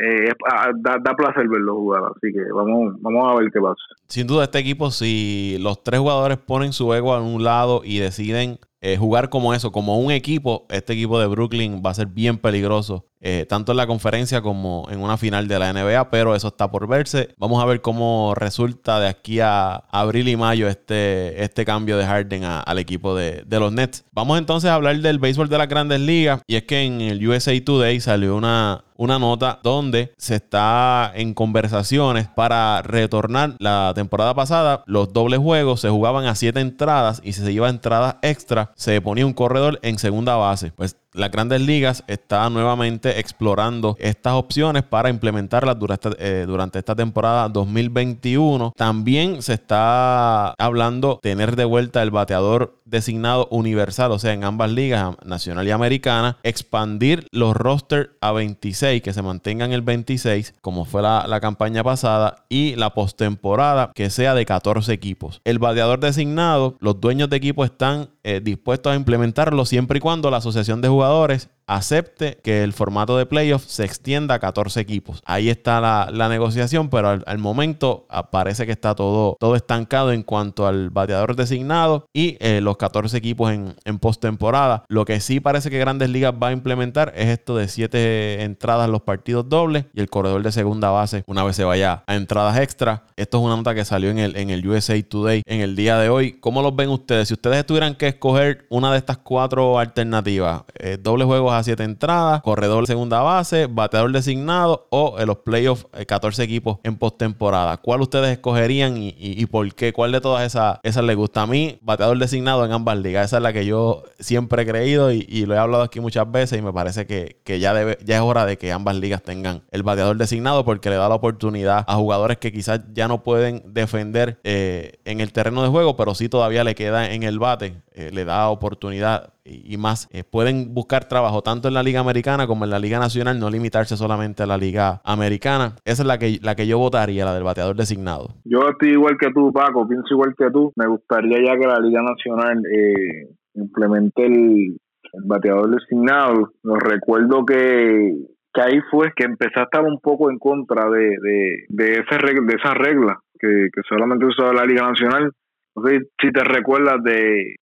Speaker 4: eh, ah, da, da, placer verlo jugar. Así que vamos, vamos a ver qué pasa.
Speaker 1: Sin duda, este equipo, si los tres jugadores ponen su ego a un lado y deciden eh, jugar como eso, como un equipo, este equipo de Brooklyn va a ser bien peligroso, eh, tanto en la conferencia como en una final de la NBA, pero eso está por verse. Vamos a ver cómo resulta de aquí a abril y mayo este, este cambio de Harden al equipo de, de, los Nets. Vamos entonces a hablar del béisbol de las grandes ligas, y es que en el USA Today salió una, una nota donde se está en conversaciones para retornar la temporada pasada. Los dobles juegos se jugaban a siete entradas y si se iba a entradas extra, se ponía un corredor en segunda base. Pues las grandes ligas está nuevamente explorando estas opciones para implementarlas durante, eh, durante esta temporada 2021. También se está hablando tener de vuelta el bateador designado universal, o sea, en ambas ligas, nacional y americana, expandir los rosters a 26, que se mantengan el 26, como fue la, la campaña pasada, y la postemporada que sea de 14 equipos. El bateador designado, los dueños de equipo están eh, dispuestos a implementarlo siempre y cuando la asociación de jugadores acepte que el formato de playoff se extienda a 14 equipos. Ahí está la, negociación, pero al, momento parece que está todo, todo estancado en cuanto al bateador designado y eh, los 14 equipos en, en postemporada. Lo que sí parece que Grandes Ligas va a implementar es esto de 7 entradas los partidos dobles y el corredor de segunda base una vez se vaya a entradas extra. Esto es una nota que salió en el, en el USA Today en el día de hoy. ¿Cómo los ven ustedes? Si ustedes tuvieran que escoger una de estas cuatro alternativas, eh, doble a 7 entradas, corredor segunda base, bateador designado o en los playoffs 14 eh, equipos en postemporada. ¿Cuál ustedes escogerían y, por qué? ¿Cuál de todas esas, esas les gusta? A mí, bateador designado en ambas ligas. Esa es la que yo siempre he creído y, lo he hablado aquí muchas veces y me parece que, ya, debe, ya es hora de que ambas ligas tengan el bateador designado porque le da la oportunidad a jugadores que quizás ya no pueden defender eh, en el terreno de juego, pero sí todavía le queda en el bate. Eh, le da oportunidad y, más. Eh, pueden buscar trabajo tanto en la Liga Americana como en la Liga Nacional, no limitarse solamente a la Liga Americana. Esa es la que, la que yo votaría, la del bateador designado.
Speaker 4: Yo estoy igual que tú, Paco, pienso igual que tú. Me gustaría ya que la Liga Nacional eh, implemente el, bateador designado. Nos recuerdo que, que ahí fue que empecé a estar un poco en contra de, de, de, esa regla que, solamente usaba la Liga Nacional. No si te recuerdas de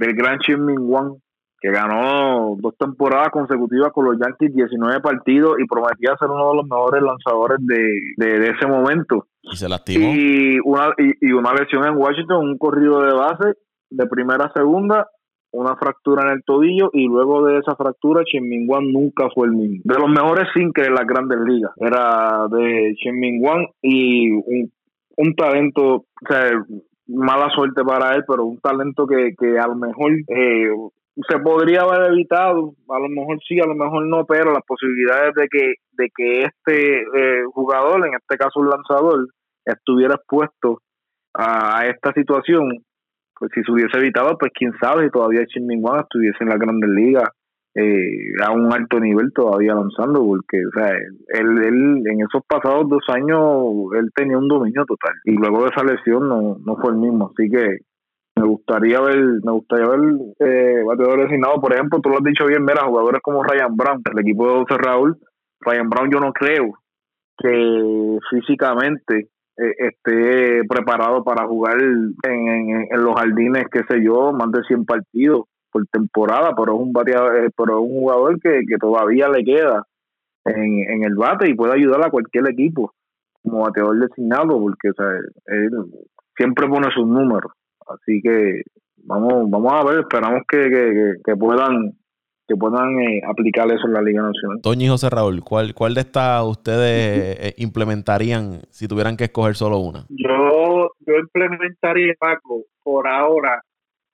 Speaker 4: del gran Shin Min Wang, que ganó dos temporadas consecutivas con los Yankees, 19 partidos y prometía ser uno de los mejores lanzadores de, ese momento.
Speaker 1: Y se lastimó.
Speaker 4: Y una, y, una lesión en Washington, un corrido de base de primera a segunda, una fractura en el tobillo y luego de esa fractura Min Wang nunca fue el mismo. De los mejores cinco en las grandes ligas. Era de Min Wang y un, un talento, o sea, mala suerte para él, pero un talento que, que a lo mejor eh, se podría haber evitado, a lo mejor sí, a lo mejor no, pero las posibilidades de que, de que este eh, jugador, en este caso un lanzador, estuviera expuesto a, esta situación, pues si se hubiese evitado, pues quién sabe si todavía Chin estuviese en la Grandes Ligas eh, a un alto nivel todavía lanzando, porque o sea, él, él en esos pasados dos años él tenía un dominio total y luego de esa lesión no, no fue el mismo, así que me gustaría ver, me gustaría ver eh, bateadores designados, por ejemplo, tú lo has dicho bien, mira, jugadores como Ryan Brown, el equipo de José Raúl, Ryan Brown yo no creo que físicamente eh, esté preparado para jugar en, en, en, los jardines, qué sé yo, más de 100 partidos por temporada, pero es un bateador, eh, pero es un jugador que, que todavía le queda en, en el bate y puede ayudar a cualquier equipo como bateador designado porque o sea, él siempre pone sus números. Así que vamos vamos a ver, esperamos que, que, puedan que puedan eh, aplicar eso en la Liga Nacional.
Speaker 1: Toño y José Raúl, ¿cuál, cuál de estas ustedes eh, implementarían si tuvieran que escoger solo una?
Speaker 2: Yo, yo implementaría, Paco, por ahora,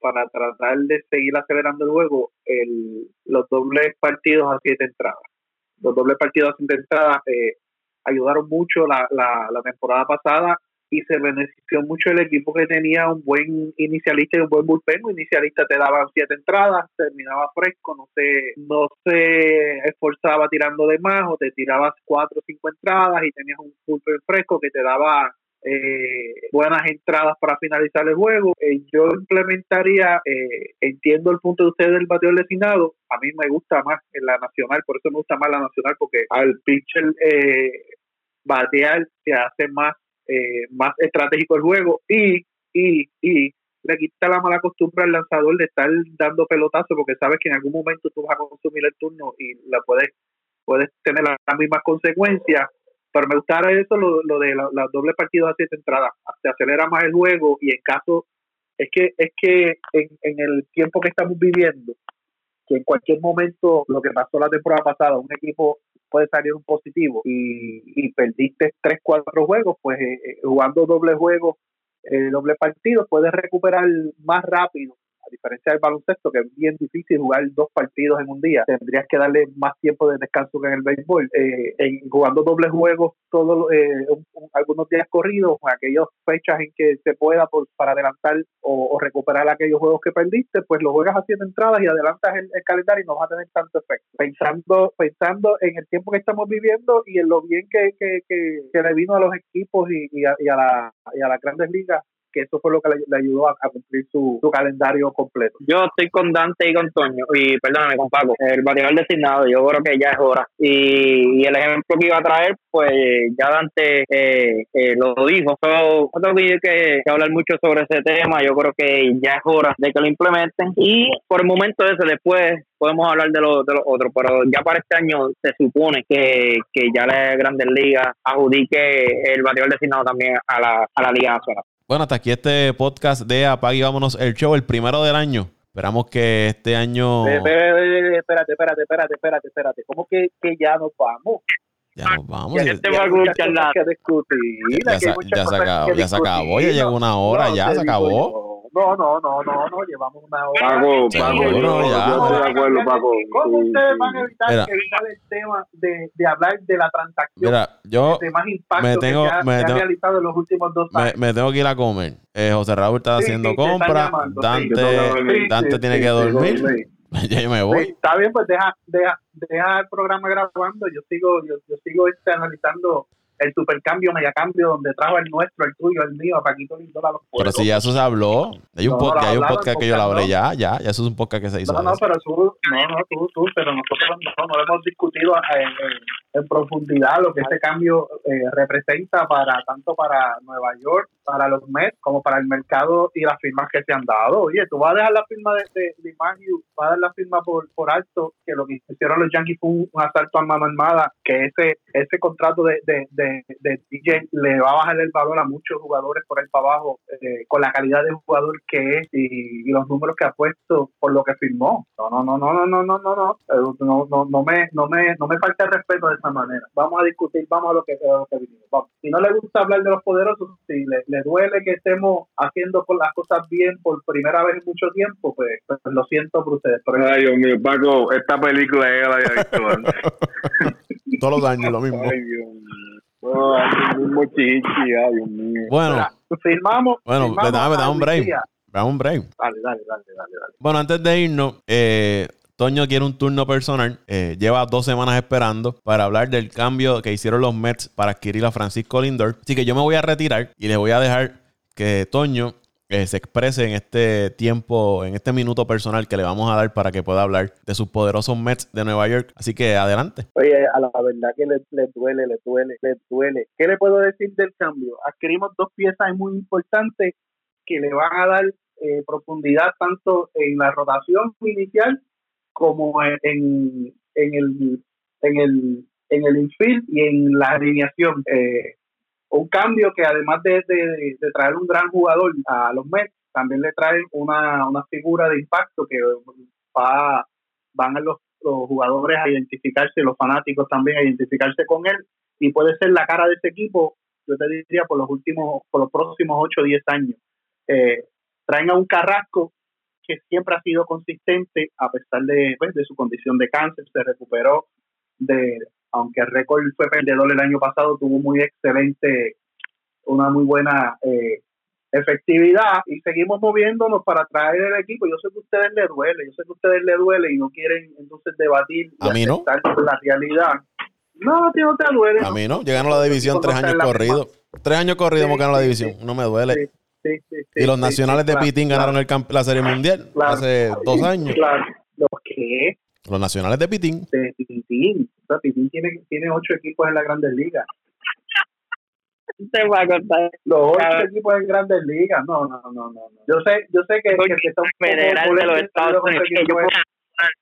Speaker 2: para tratar de seguir acelerando el juego, el, los dobles partidos a siete entradas. Los dobles partidos a siete entradas eh, ayudaron mucho la, la, la temporada pasada y se benefició mucho el equipo que tenía un buen inicialista y un buen bullpen. Un inicialista te daba siete entradas, terminaba fresco, no se, no se esforzaba tirando de más o te tirabas cuatro o cinco entradas y tenías un bullpen fresco que te daba eh, buenas entradas para finalizar el juego. Eh, yo implementaría, eh, entiendo el punto de ustedes del bateador designado, a mí me gusta más en la nacional, por eso me gusta más la nacional, porque al pitcher eh, batear se hace más eh, más estratégico el juego y, y, y le quita la mala costumbre al lanzador de estar dando pelotazo porque sabes que en algún momento tú vas a consumir el turno y la puedes, puedes tener las, mismas consecuencias. Pero me gustaría eso, lo, lo de los la doble partidos a siete entradas. Se acelera más el juego y en caso, es que, es que en, en el tiempo que estamos viviendo, que en cualquier momento lo que pasó la temporada pasada, un equipo puede salir un positivo y, y perdiste tres, cuatro juegos, pues eh, eh, jugando doble juego, eh, doble partido, puedes recuperar más rápido a diferencia del baloncesto, que es bien difícil jugar dos partidos en un día, tendrías que darle más tiempo de descanso que en el béisbol. Eh, en, jugando dobles juegos todos eh, algunos días corridos, aquellas fechas en que se pueda por, para adelantar o, recuperar aquellos juegos que perdiste, pues lo juegas haciendo entradas y adelantas el, calendario y no va a tener tanto efecto. Pensando, pensando en el tiempo que estamos viviendo y en lo bien que, que, que, le vino a los equipos y, y, a, y a, la, y a las grandes ligas que eso fue lo que le, ayudó a, cumplir su, calendario completo.
Speaker 3: Yo estoy con Dante y con Toño, y perdóname, con Paco, el bateador designado, yo creo que ya es hora. Y, el ejemplo que iba a traer, pues ya Dante eh, eh, lo dijo. So, no que, hablar mucho sobre ese tema, yo creo que ya es hora de que lo implementen. Y por el momento ese, después podemos hablar de los de los otros, pero ya para este año se supone que, que ya la Grandes Ligas adjudique el bateador designado también a la, a la Liga Nacional.
Speaker 1: Bueno, hasta aquí este podcast de Apague y Vámonos el Show, el primero del año. Esperamos que este año.
Speaker 2: Espérate, espérate, espérate, espérate, espérate. ¿Cómo que, que ya nos vamos?
Speaker 1: Ya nos vamos.
Speaker 3: Ya,
Speaker 2: que.
Speaker 1: Ya, se, ya, se acabó, ya se acabó, ya llegó una hora, ya se acabó.
Speaker 2: No, no, no, no, no, llevamos una hora.
Speaker 4: Paco, Paco, yo,
Speaker 1: ya,
Speaker 4: yo estoy de acuerdo, Paco.
Speaker 2: ¿Cómo ustedes van a evitar, evitar el tema de, de, hablar de la transacción?
Speaker 1: Mira, yo
Speaker 2: de más impacto
Speaker 1: me tengo,
Speaker 2: que se ha,
Speaker 1: me tengo,
Speaker 2: realizado en los últimos dos años.
Speaker 1: Me, me tengo que ir a comer. Eh, José Raúl está sí, haciendo sí, compras. Dante, sí, Dante tiene que dormir. ya yo me voy.
Speaker 2: está bien, pues deja, deja, deja el programa grabando. Yo sigo, yo, yo sigo este, analizando el supercambio, cambio donde trajo el nuestro, el tuyo, el mío, a Paquito Lindola. Los
Speaker 1: pero si ya eso se habló, hay un, no, podcast, hay un podcast que yo lo hablé ya, ya, ya eso es un podcast que se hizo.
Speaker 2: No, no, pero tú, no, no, tú, tú, pero nosotros no, no hemos discutido en, en, profundidad lo que ese cambio eh, representa para tanto para Nueva York, para los Mets, como para el mercado y las firmas que se han dado. Oye, tú vas a dejar la firma de, de, de vas a dar la firma por, por alto, que lo que hicieron los Yankees fue un, asalto a mano armada, que ese, ese contrato de, de, de de, DJ le va a bajar el valor a muchos jugadores por ahí para abajo eh, con la calidad de jugador que es y, los números que ha puesto por lo que firmó. No, no, no, no, no, no, no, no, no, no, no, no me, no me, no me falta respeto de esa manera. Vamos a discutir, vamos a lo que, a lo que vinimos. Vamos. Si no le gusta hablar de los poderosos, si le, le duele que estemos haciendo las cosas bien por primera vez en mucho tiempo, pues, pues lo siento por ustedes. Pero
Speaker 4: Ay, Dios mío, Paco, esta película ya la había visto antes.
Speaker 1: Todos los años lo mismo.
Speaker 4: Ay, Dios mío. Oh, mismo chichi, ay, Dios mío.
Speaker 1: Bueno,
Speaker 2: firmamos.
Speaker 1: Bueno,
Speaker 2: firmamos
Speaker 1: dame, dame un break. Dame un break.
Speaker 2: Dale, dale, dale, dale, dale.
Speaker 1: Bueno, antes de irnos, eh, Toño quiere un turno personal. Eh, lleva dos semanas esperando para hablar del cambio que hicieron los Mets para adquirir a Francisco Lindor. Así que yo me voy a retirar y les voy a dejar que Toño eh, se exprese en este tiempo, en este minuto personal que le vamos a dar para que pueda hablar de sus poderosos Mets de Nueva York. Así que adelante.
Speaker 2: Oye, a la verdad que le, duele, le duele, le duele. ¿Qué le puedo decir del cambio? Adquirimos dos piezas muy importantes que le van a dar eh, profundidad tanto en la rotación inicial como en, en el en el en el infield y en la alineación. Eh, un cambio que además de, traer un gran jugador a los Mets, también le trae una, una figura de impacto que va, van a los, jugadores a identificarse, los fanáticos también a identificarse con él y puede ser la cara de ese equipo, yo te diría, por los últimos, por los próximos 8 o 10 años. Eh, traen a un Carrasco que siempre ha sido consistente a pesar de, pues, de su condición de cáncer, se recuperó de, aunque el récord fue perdedor el año pasado, tuvo muy excelente, una muy buena eh, efectividad y seguimos moviéndonos para traer el equipo. Yo sé que a ustedes les duele, yo sé que a ustedes les duele y no quieren entonces debatir
Speaker 1: a mí no.
Speaker 2: la realidad. No, tío, no te duele.
Speaker 1: A mí no, llegaron a la división tres años corridos. Tres años corridos hemos ganado la división, no me duele. Y los nacionales de Pitín ganaron el la Serie Mundial hace dos años.
Speaker 2: ¿Los qué?
Speaker 1: Los nacionales de Pitín.
Speaker 2: De Pitín. O sea, Pitín tiene, tiene ocho equipos en la Grandes Ligas.
Speaker 3: Se va a contar.
Speaker 2: Los ocho equipos en Grandes Ligas. No, no, no, no. Yo sé, yo sé que, que, está un
Speaker 3: federal de los Estados Unidos.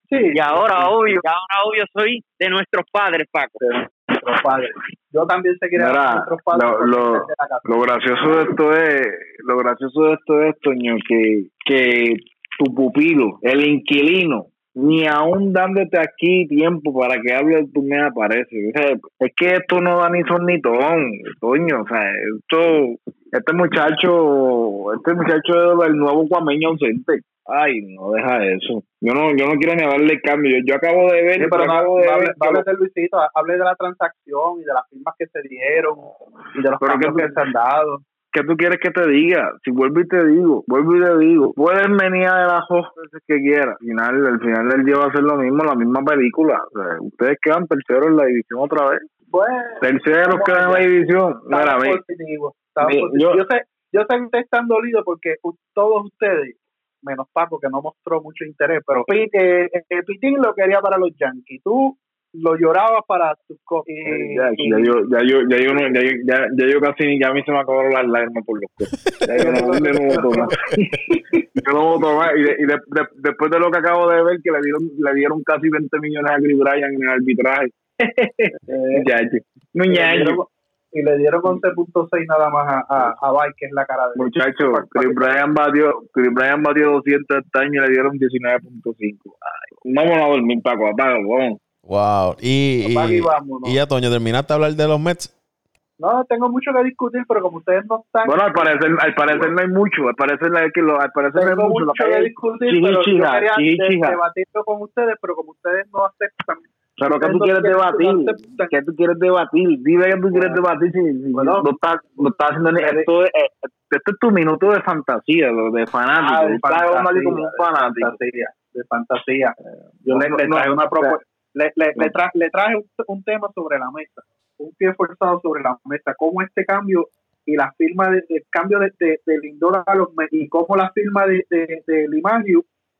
Speaker 3: Sí. Y ahora, obvio, y ahora, obvio, soy de nuestros padres, Paco.
Speaker 2: De nuestros padres. Yo también sé que era de nuestros padres.
Speaker 4: Lo, lo, lo, gracioso de esto es, lo gracioso de esto es, Toño, que, que tu pupilo, el inquilino, ni aún dándote aquí tiempo para que hable tu me aparece. es que esto no da ni son ni ton, Toño. O sea, esto, este muchacho, este muchacho es el nuevo cuameño ausente. Ay, no deja eso. Yo no, yo no quiero ni darle cambio. Yo, acabo de ver.
Speaker 2: pero no, hable, de Luisito, hable de la transacción y de las firmas que se dieron y de los cambios que, se han dado.
Speaker 4: ¿Qué tú quieres que te diga? Si vuelvo y te digo, vuelvo y te digo, pueden venir a las veces que quieras. Al final, al final del día va a ser lo mismo, la misma película. ustedes quedan terceros en la división otra vez.
Speaker 2: Pues,
Speaker 4: terceros quedan en la división. Mira,
Speaker 2: yo, yo, sé, yo sé que ustedes están dolidos porque todos ustedes menos Paco, que no mostró mucho interés, pero eh, eh, Pitín lo quería para los Yankees. Tú lo llorabas para tus cosas.
Speaker 4: Eh, ya, ya, yo, ya, yo, ya, yo no, ya, ya, ya, yo casi, ya a mí se me acabaron las lágrimas por los Ya yo no, yo no voto más. yo no voto más. Y, de, y de, después de lo que acabo de ver, que le dieron, le dieron casi 20 millones a Chris Bryan en el arbitraje. ya,
Speaker 2: ya y le dieron 11.6 nada más a, a, a que es la cara de
Speaker 4: Muchacho, Chris Bryan batió, Chris Bryan batió 200 este año y le dieron 19.5. Vámonos a dormir, Paco, apágalo, vamos.
Speaker 1: Wow. Y, y, y, ya, Toño, ¿terminaste de hablar de los Mets?
Speaker 2: No, tengo mucho que discutir, pero como ustedes no están...
Speaker 4: Bueno, al parecer, al parecer no hay mucho, al parecer, no hay, que lo, al parecer no hay mucho.
Speaker 2: mucho que discutir, pero yo quería debatirlo con ustedes, pero como ustedes no aceptan
Speaker 4: pero que tú quieres debatir, que tú quieres debatir, dime que tú quieres debatir si, bueno, no estás no está haciendo esto, es, eh, esto es tu minuto de fantasía, de fanático, ah, de fantasía, como un fanático.
Speaker 2: De fantasía, Yo le, traje una propuesta, le, le, le, traje un, tema sobre la mesa, un pie forzado sobre la mesa, cómo este cambio y la firma de, el cambio de, de, Lindor a los y cómo la firma de, de, de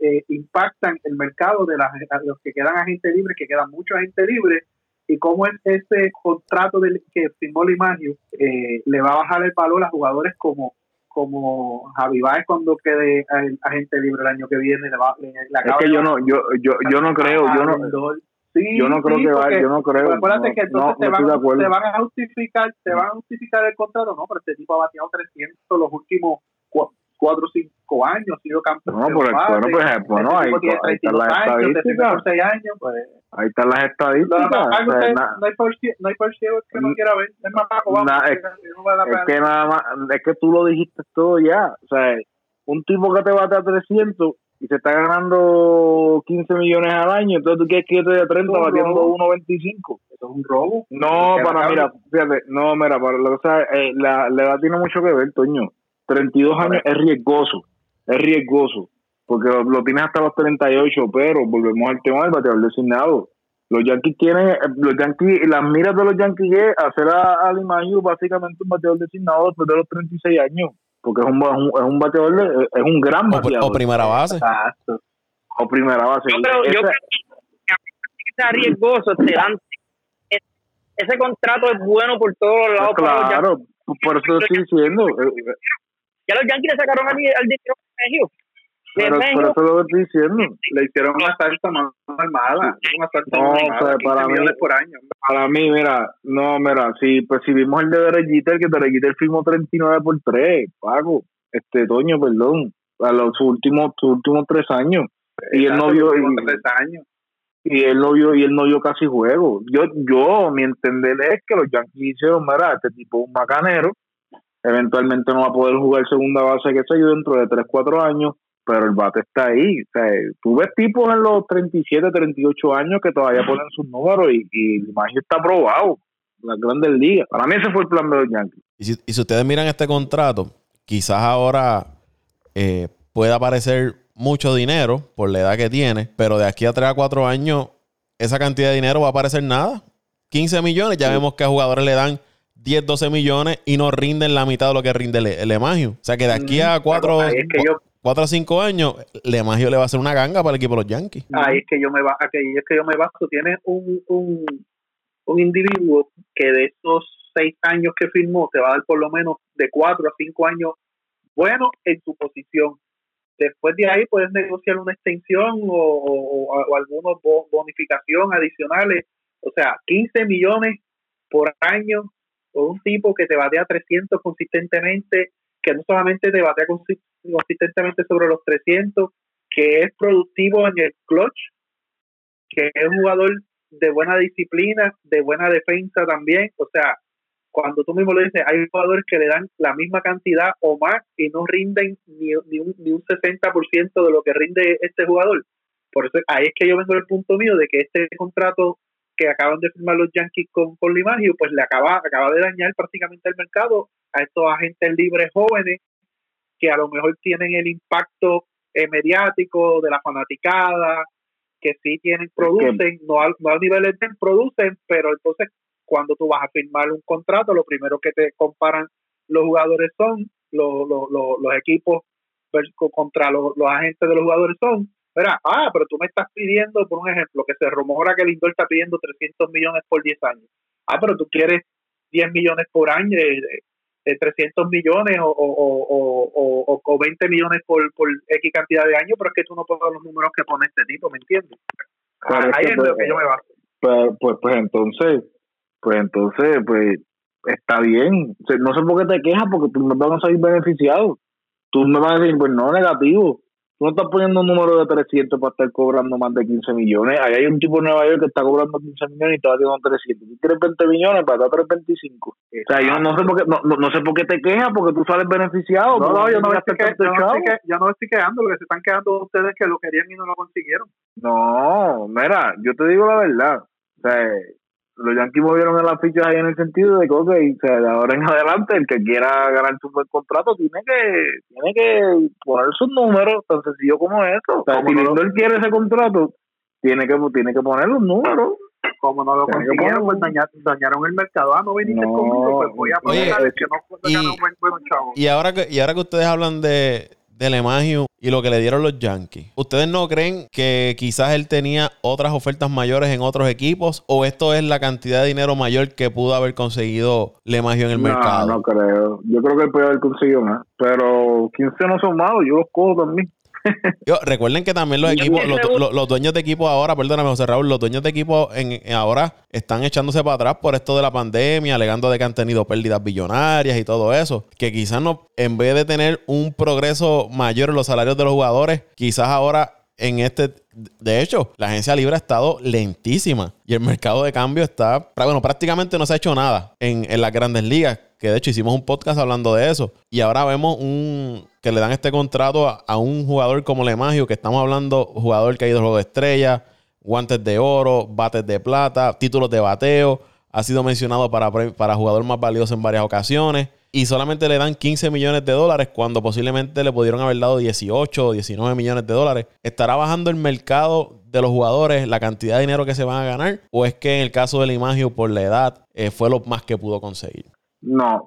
Speaker 2: eh, impactan el mercado de, los que quedan agentes libres, que quedan muchos agentes libres, y cómo es ese contrato del, que firmó Limagio eh, le va a bajar el valor a jugadores como como Javi Baez cuando quede agente libre el año que viene le va,
Speaker 4: es que yo no yo yo yo no creo yo no yo no creo que vaya, yo no creo.
Speaker 2: Acuérdate que entonces te, van, te, van, a justificar, te van a justificar el contrato, no, pero este tipo ha bateado 300 los últimos cuatro o cinco años, ha sido campeón.
Speaker 4: No, por el, bueno, pues, bueno, ahí, ahí están las estadísticas. Años, pues, ahí están las estadísticas. No, no,
Speaker 2: o sea, na, no hay por no hay por que no quiera ver. Es más, vamos,
Speaker 4: na, es, es que nada más, es que tú lo dijiste todo ya. O sea, un tipo que te bate a 300 y se está ganando 15 millones al año, entonces tú quieres que yo te dé 30 batiendo 1.25.
Speaker 2: Eso es un robo.
Speaker 4: No, para, mira, fíjate, no, mira, para, o sea, eh, la, la edad tiene mucho que ver, Toño. 32 años es riesgoso, es riesgoso, porque lo, tienes hasta los 38, pero volvemos al tema del bateador designado. Los Yankees tienen, los Yankees, las miras de los Yankees es hacer a, a básicamente un bateador designado después de los 36 años, porque es un, es un, bateador, es un gran bateador.
Speaker 1: O, primera base.
Speaker 2: Exacto.
Speaker 4: O primera base.
Speaker 3: Yo creo, yo creo que sea riesgoso, te dan, ese contrato es bueno por todos los lados.
Speaker 4: claro, por eso estoy diciendo.
Speaker 3: Ya los Yankees le sacaron al, al dinero colegio.
Speaker 4: Pero, pero eso lo estoy diciendo.
Speaker 2: Le hicieron una salsa más mala. Una salsa
Speaker 4: No,
Speaker 2: más
Speaker 4: o sea,
Speaker 2: 15
Speaker 4: para mí-
Speaker 2: por año.
Speaker 4: Para mí, mira, no, mira, si pues si vimos el de Derejiter, que Derejiter firmó 39 por 3, Paco, este Toño, perdón, a los últimos, sus últimos tres años. Y él no vio, y,
Speaker 2: tres años.
Speaker 4: y él no vio, y él no vio casi juego. Yo, yo, mi entender es que los Yankees hicieron, mira, este tipo es un macanero, eventualmente no va a poder jugar segunda base, que sé yo, dentro de 3, 4 años, pero el bate está ahí. O sea, tú ves tipos en los 37, 38 años que todavía ponen sus números y, y Maggio está aprobado. Las grandes ligas. Para mí ese fue el plan de los Yankees.
Speaker 1: Y si, y si ustedes miran este contrato, quizás ahora eh, pueda parecer mucho dinero por la edad que tiene, pero de aquí a 3 a 4 años, esa cantidad de dinero va a parecer nada. 15 millones, ya vemos que a jugadores le dan 10, 12 millones y no rinden la mitad de lo que rinde el, el Emagio. O sea que de aquí a 4,
Speaker 2: Ahí es que yo,
Speaker 1: a 5 años, el Emagio le va a hacer una ganga para el equipo de los Yankees.
Speaker 2: ahí es que yo me va, ahí es que yo me baso. Tienes un, un, un individuo que de esos seis años que firmó te va a dar por lo menos de cuatro a cinco años bueno en tu posición. Después de ahí puedes negociar una extensión o, o, o, bo- bonificación adicionales. O sea, 15 millones por año por un tipo que te batea 300 consistentemente, que no solamente te batea consi- consistentemente sobre los 300, que es productivo en el clutch, que es un jugador de buena disciplina, de buena defensa también. O sea, cuando tú mismo lo dices, hay jugadores que le dan la misma cantidad o más y no rinden ni, ni un, ni un 60% de lo que rinde este jugador. Por eso ahí es que yo vengo del punto mío de que este contrato que acaban de firmar los Yankees con, con Limagio, pues le acaba, acaba de dañar prácticamente el mercado a estos agentes libres jóvenes que a lo mejor tienen el impacto eh, mediático de la fanaticada, que sí tienen, producen, no a, no a niveles de producen, pero entonces cuando tú vas a firmar un contrato, lo primero que te comparan los jugadores son, los, los, los, los equipos contra los, los agentes de los jugadores son, Mira, ah, pero tú me estás pidiendo, por un ejemplo, que se rumora que Lindor está pidiendo 300 millones por 10 años. Ah, pero tú quieres 10 millones por año, eh, eh, 300 millones o, o, o, o, o 20 millones por, por X cantidad de años, pero es que tú no pones los números que pone este tipo, ¿me entiendes?
Speaker 4: Pero
Speaker 2: Ah,
Speaker 4: es
Speaker 2: ahí
Speaker 4: que,
Speaker 2: es lo
Speaker 4: pues,
Speaker 2: que yo me baso.
Speaker 4: Pues, pues, pues entonces, pues entonces, pues está bien. No sé por qué te quejas, porque tú me vas a salir beneficiado. Tú me vas a decir, pues no, negativo. Tú no estás poniendo un número de 300 para estar cobrando más de 15 millones. Ahí hay un tipo en Nueva York que está cobrando 15 millones y te va haciendo 300. Tú quieres 20 millones para dar 325. O sea, yo no sé por qué, no, no, no sé por qué te quejas, porque tú sales beneficiado.
Speaker 2: No, yo no, me estoy, que- yo, no estoy que- yo no estoy quedando, lo que se están quedando ustedes que lo querían y no lo consiguieron.
Speaker 4: No, mira, yo te digo la verdad. O sea, los Yankees movieron en las fichas ahí en el sentido de que, ok, o sea, de ahora en adelante, el que quiera ganar su buen contrato tiene que tiene que poner sus números, tan sencillo como eso. O sea,
Speaker 2: Como
Speaker 4: si
Speaker 2: no lo-
Speaker 4: Lindor quiere ese contrato, tiene que tiene que poner los números.
Speaker 2: Como no lo
Speaker 4: Tiene que
Speaker 2: consiguieron, pues dañaron el mercado. Ah, no viniste
Speaker 4: No.
Speaker 2: conmigo, pues voy a
Speaker 1: Oye,
Speaker 2: poner que no puedo
Speaker 1: y-
Speaker 2: ganar un buen, buen chavo.
Speaker 1: Y ahora que, y ahora que ustedes hablan de, de Lemagio y lo que le dieron los Yankees, ¿ustedes no creen que quizás él tenía otras ofertas mayores en otros equipos? ¿O esto es la cantidad de dinero mayor que pudo haber conseguido Lemagio en el
Speaker 4: no,
Speaker 1: mercado?
Speaker 4: no creo. Yo creo que él puede haber conseguido más. Pero 15 no son malos, yo los cojo también.
Speaker 1: Yo, recuerden que también los equipos, los,
Speaker 3: seguro-
Speaker 1: los- los dueños de equipo ahora, perdóname José Raúl, los dueños de equipo en, en ahora están echándose para atrás por esto de la pandemia, alegando de que han tenido pérdidas billonarias y todo eso. Que quizás no, en vez de tener un progreso mayor en los salarios de los jugadores, quizás ahora en este, de hecho, la agencia libre ha estado lentísima y el mercado de cambio está, bueno, prácticamente no se ha hecho nada en, en las grandes ligas, que de hecho hicimos un podcast hablando de eso. Y ahora vemos un que le dan este contrato a, un jugador como Lemagio, que estamos hablando, jugador que ha ido juego de estrella, guantes de oro, bates de plata, títulos de bateo, ha sido mencionado para, para jugador más valioso en varias ocasiones. Y solamente le dan 15 millones de dólares cuando posiblemente le pudieron haber dado 18 o 19 millones de dólares. ¿Estará bajando el mercado de los jugadores la cantidad de dinero que se van a ganar? ¿O es que en el caso del Imagio, por la edad, eh, fue lo más que pudo conseguir?
Speaker 4: No,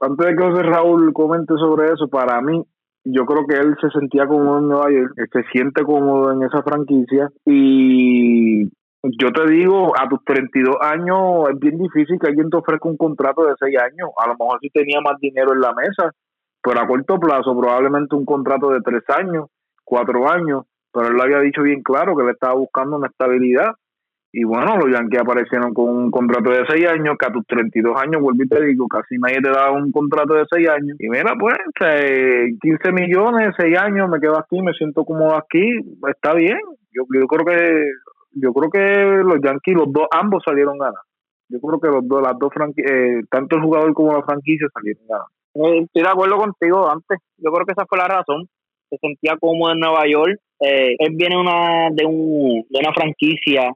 Speaker 4: antes de que José Raúl comente sobre eso, para mí, yo creo que él se sentía cómodo en Nueva York, se siente cómodo en esa franquicia. Y yo te digo, a tus 32 años es bien difícil que alguien te ofrezca un contrato de 6 años, a lo mejor si tenía más dinero en la mesa, pero a corto plazo probablemente un contrato de 3 años cuatro años, pero él lo había dicho bien claro que él estaba buscando una estabilidad. Y bueno, los Yankees aparecieron con un contrato de seis años, que a tus 32 años, vuelvo y te digo, casi nadie te da un contrato de seis años. Y mira, pues, 15 millones, seis años, me quedo aquí, me siento cómodo aquí, está bien. Yo, yo creo que yo creo que los Yankees, los dos, ambos salieron ganar. Yo creo que los dos, las dos eh, tanto el jugador como la franquicia salieron ganar.
Speaker 3: Eh, estoy de acuerdo contigo antes. Yo creo que esa fue la razón. Se sentía cómodo en Nueva York. Eh, él viene una, de, un, de una franquicia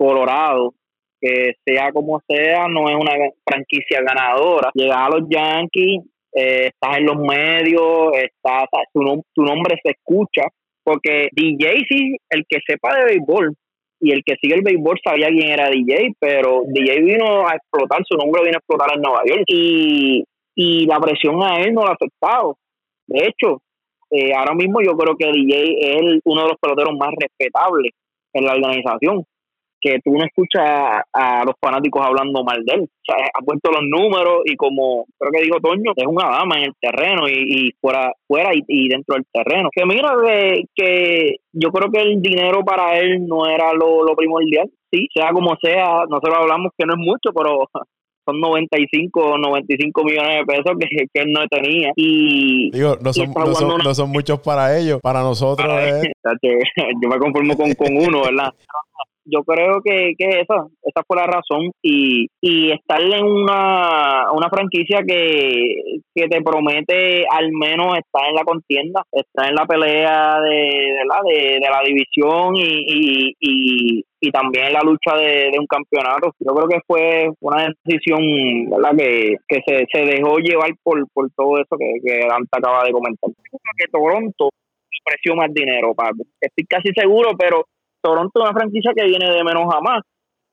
Speaker 3: Colorado que sea como sea, no es una franquicia ganadora. Llegar a los Yankees, eh, estás en los medios, estás, tu, tu nombre se escucha, porque DJ sí, el que sepa de béisbol y el que sigue el béisbol sabía quién era DJ, pero DJ vino a explotar, su nombre vino a explotar en Nueva York y, y la presión a él no lo ha afectado. De hecho, eh, ahora mismo yo creo que DJ es uno de los peloteros más respetables en la organización que tú no escuchas a, los fanáticos hablando mal de él. O sea, ha puesto los números y como creo que dijo Toño, es una dama en el terreno y, fuera fuera y, dentro del terreno. Que mira, que, que yo creo que el dinero para él no era lo, lo primordial. Sí, sea como sea, nosotros hablamos que no es mucho, pero son 95 95 millones de pesos que, que él no tenía. Y,
Speaker 1: Digo, no son, no son, muchos para ellos, para nosotros.
Speaker 3: yo me conformo con, con uno, ¿verdad? yo creo que, que esa, esa fue la razón y, y estar en una, una franquicia que, que te promete al menos estar en la contienda, estar en la pelea de, de, la, de, la división y, y, y, también la lucha de, un campeonato. Yo creo que fue una decisión ¿verdad? Que, que se, se dejó llevar por, por todo eso que, que Dante acaba de comentar. Que Toronto ofreció más dinero, Pablo. Estoy casi seguro, pero Toronto es una franquicia que viene de menos a más,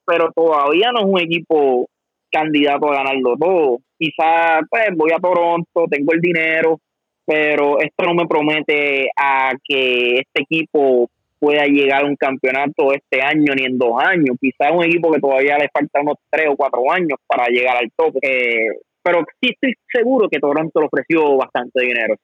Speaker 3: pero todavía no es un equipo candidato a ganarlo todo. Quizás pues voy a Toronto, tengo el dinero, pero esto no me promete a que este equipo pueda llegar a un campeonato este año ni en dos años. Quizás un equipo que todavía le falta unos tres o cuatro años para llegar al tope. Eh, pero sí estoy seguro que Toronto le ofreció bastante dinero.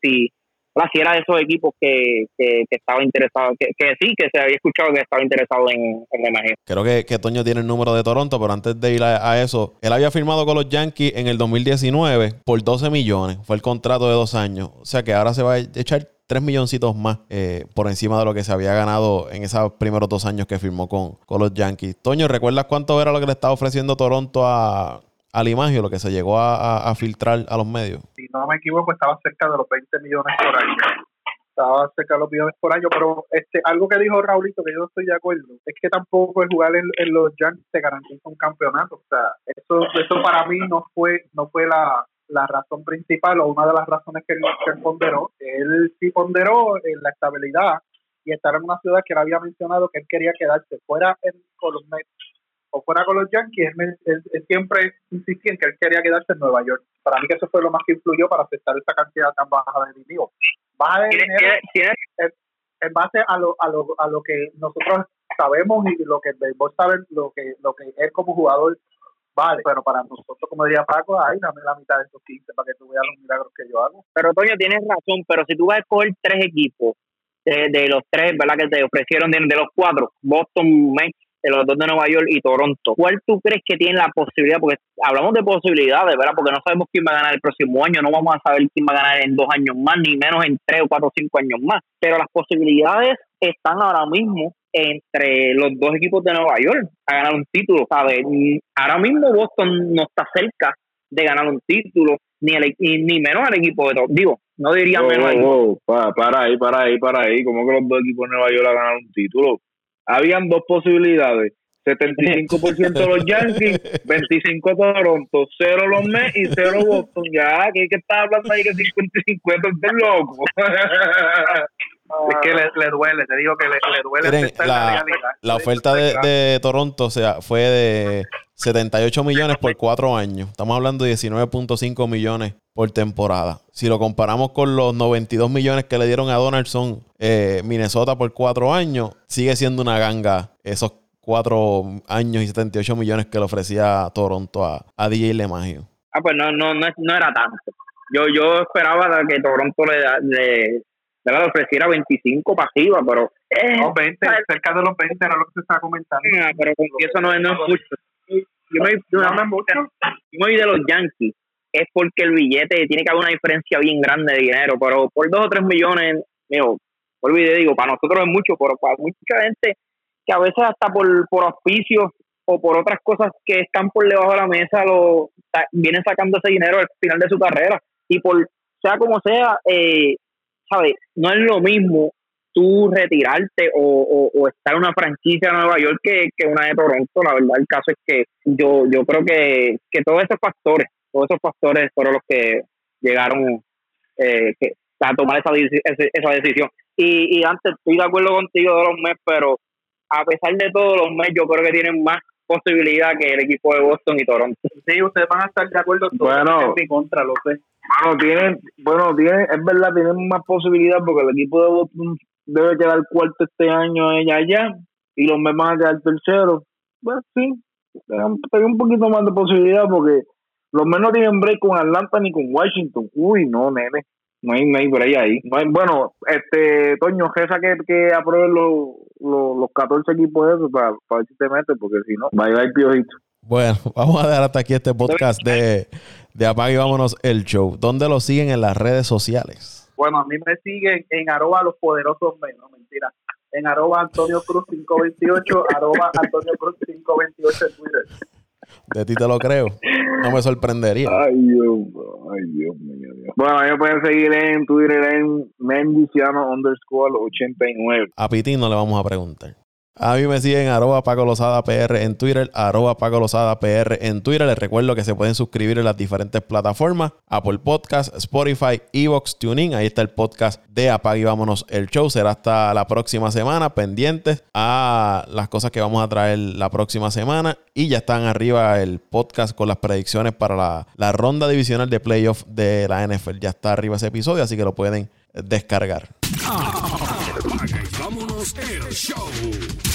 Speaker 3: Sí, si era de esos equipos que, que, estaba interesado, que, sí, que se había escuchado que estaba interesado en, en imagen.
Speaker 1: Creo que, que, Toño tiene el número de Toronto, pero antes de ir a, eso, él había firmado con los Yankees en el 2019 por 12 millones. Fue el contrato de dos años. O sea que ahora se va a echar 3 milloncitos más eh, por encima de lo que se había ganado en esos primeros dos años que firmó con, con los Yankees. Toño, ¿recuerdas cuánto era lo que le estaba ofreciendo Toronto a, al Imagio, lo que se llegó a, filtrar a los medios.
Speaker 2: Si no me equivoco, estaba cerca de los 20 millones por año. Estaba cerca de los millones por año, pero este algo que dijo Raulito, que yo estoy de acuerdo, es que tampoco el jugar en, los Yankees te garantiza un campeonato. O sea, eso, eso para mí no fue, no fue la, razón principal o una de las razones que él, ponderó. Él sí ponderó en la estabilidad y estar en una ciudad que él había mencionado que él quería quedarse fuera en, con los Mets o fuera con los Yankees, él, siempre insistía en que él quería quedarse en Nueva York. Para mí que eso fue lo más que influyó para aceptar esta cantidad tan baja de dinero. Baja de dinero en, base a lo, a, lo, a lo que nosotros sabemos y lo que vos sabes, lo que, lo que él como jugador vale, pero para nosotros, como diría Paco, ahí dame la mitad de esos 15 para que tú veas los milagros que yo hago.
Speaker 3: Pero Toño, tienes razón, pero si tú vas a escoger tres equipos de, los tres, ¿verdad? Que te ofrecieron de, de los cuatro, Boston, Mets los dos de Nueva York y Toronto. ¿Cuál tú crees que tiene la posibilidad? Porque hablamos de posibilidades, ¿verdad? Porque no sabemos quién va a ganar el próximo año, no vamos a saber quién va a ganar en dos años más, ni menos en tres o cuatro o cinco años más. Pero las posibilidades están ahora mismo entre los dos equipos de Nueva York a ganar un título, ¿sabes? Ahora mismo Boston no está cerca de ganar un título, ni el, ni menos el equipo de Digo, no diría menos.
Speaker 4: Oh, para, ahí, para ahí, para ahí. ¿Cómo que los dos equipos de Nueva York a ganar un título? Habían dos posibilidades. 75% los Yankees, 25 Toronto, 0 los Mets y 0 Boston. Ya, que que estar hablando ahí que 50 y 50 es loco.
Speaker 2: Es que le, duele, te digo que le, duele
Speaker 1: la, la, oferta de, de, Toronto o sea, fue de 78 millones por 4 años. Estamos hablando de 19.5 millones por temporada. Si lo comparamos con los 92 millones que le dieron a Donaldson eh, Minnesota por 4 años, sigue siendo una ganga esos 4 años y 78 millones que le ofrecía Toronto a, a DJ LeMagio.
Speaker 3: Ah, pues no, no, no, no era tanto. Yo, yo esperaba que Toronto le, le le ofreciera 25 pasivas, pero...
Speaker 2: Eh, no, 20, cerca de los 20 era lo que se estaba comentando.
Speaker 3: Ah, pero eso no, no es mucho. Yo me, voy de los Yankees es porque el billete tiene que haber una diferencia bien grande de dinero, pero por 2 o 3 millones, digo, olvide, digo, para nosotros es mucho, pero para mucha gente que a veces hasta por, por auspicios o por otras cosas que están por debajo de la mesa, lo vienen sacando ese dinero al final de su carrera. Y por sea como sea, eh, ¿sabes? No es lo mismo tú retirarte o, o, estar en una franquicia de Nueva York que, que, una de Toronto. La verdad, el caso es que yo, yo creo que, que todos esos factores, todos esos factores fueron los que llegaron eh, a tomar esa, esa decisión. Y, y antes estoy de acuerdo contigo de los Mets, pero a pesar de todos los Mets, yo creo que tienen más posibilidad que el equipo de Boston y Toronto.
Speaker 2: Sí, ustedes van a estar de acuerdo
Speaker 4: bueno,
Speaker 2: en contra, lo sé.
Speaker 4: Bueno, tienen, bueno, tienen, es verdad, tienen más posibilidad porque el equipo de Boston debe quedar cuarto este año ella allá y los Mets van a quedar tercero. Pues sí, tengo un poquito más de posibilidad porque los Mets no tienen break con Atlanta ni con Washington. Uy, no, nene. No hay, no hay break ahí. bueno, este, Toño, Gesa que, que apruebe los, los, los 14 equipos de eso para, para ver si te metes, porque si no, va a ir piojito.
Speaker 1: Bueno, vamos a dejar hasta aquí este podcast de, de Apague y Vámonos el Show. ¿Dónde lo siguen en las redes sociales?
Speaker 2: Bueno, a mí me siguen en arroba los poderosos menos, mentira. En arroba Antonio Cruz 528, arroba Antonio Cruz 528 en Twitter.
Speaker 1: De ti te lo creo. No me sorprendería.
Speaker 4: Ay, Dios, ay, Dios mío. Bueno, ellos pueden seguir en Twitter en Mendiciano underscore 89.
Speaker 1: A Pitín no le vamos a preguntar. A mí me siguen arroba Paco PR en Twitter, arroba Paco PR en Twitter. Les recuerdo que se pueden suscribir en las diferentes plataformas, Apple Podcast, Spotify, Evox, TuneIn. Ahí está el podcast de Apague y Vámonos el Show. Será hasta la próxima semana, pendientes a las cosas que vamos a traer la próxima semana. Y ya están arriba el podcast con las predicciones para la, la ronda divisional de playoff de la NFL. Ya está arriba ese episodio, así que lo pueden descargar. Vámonos el show.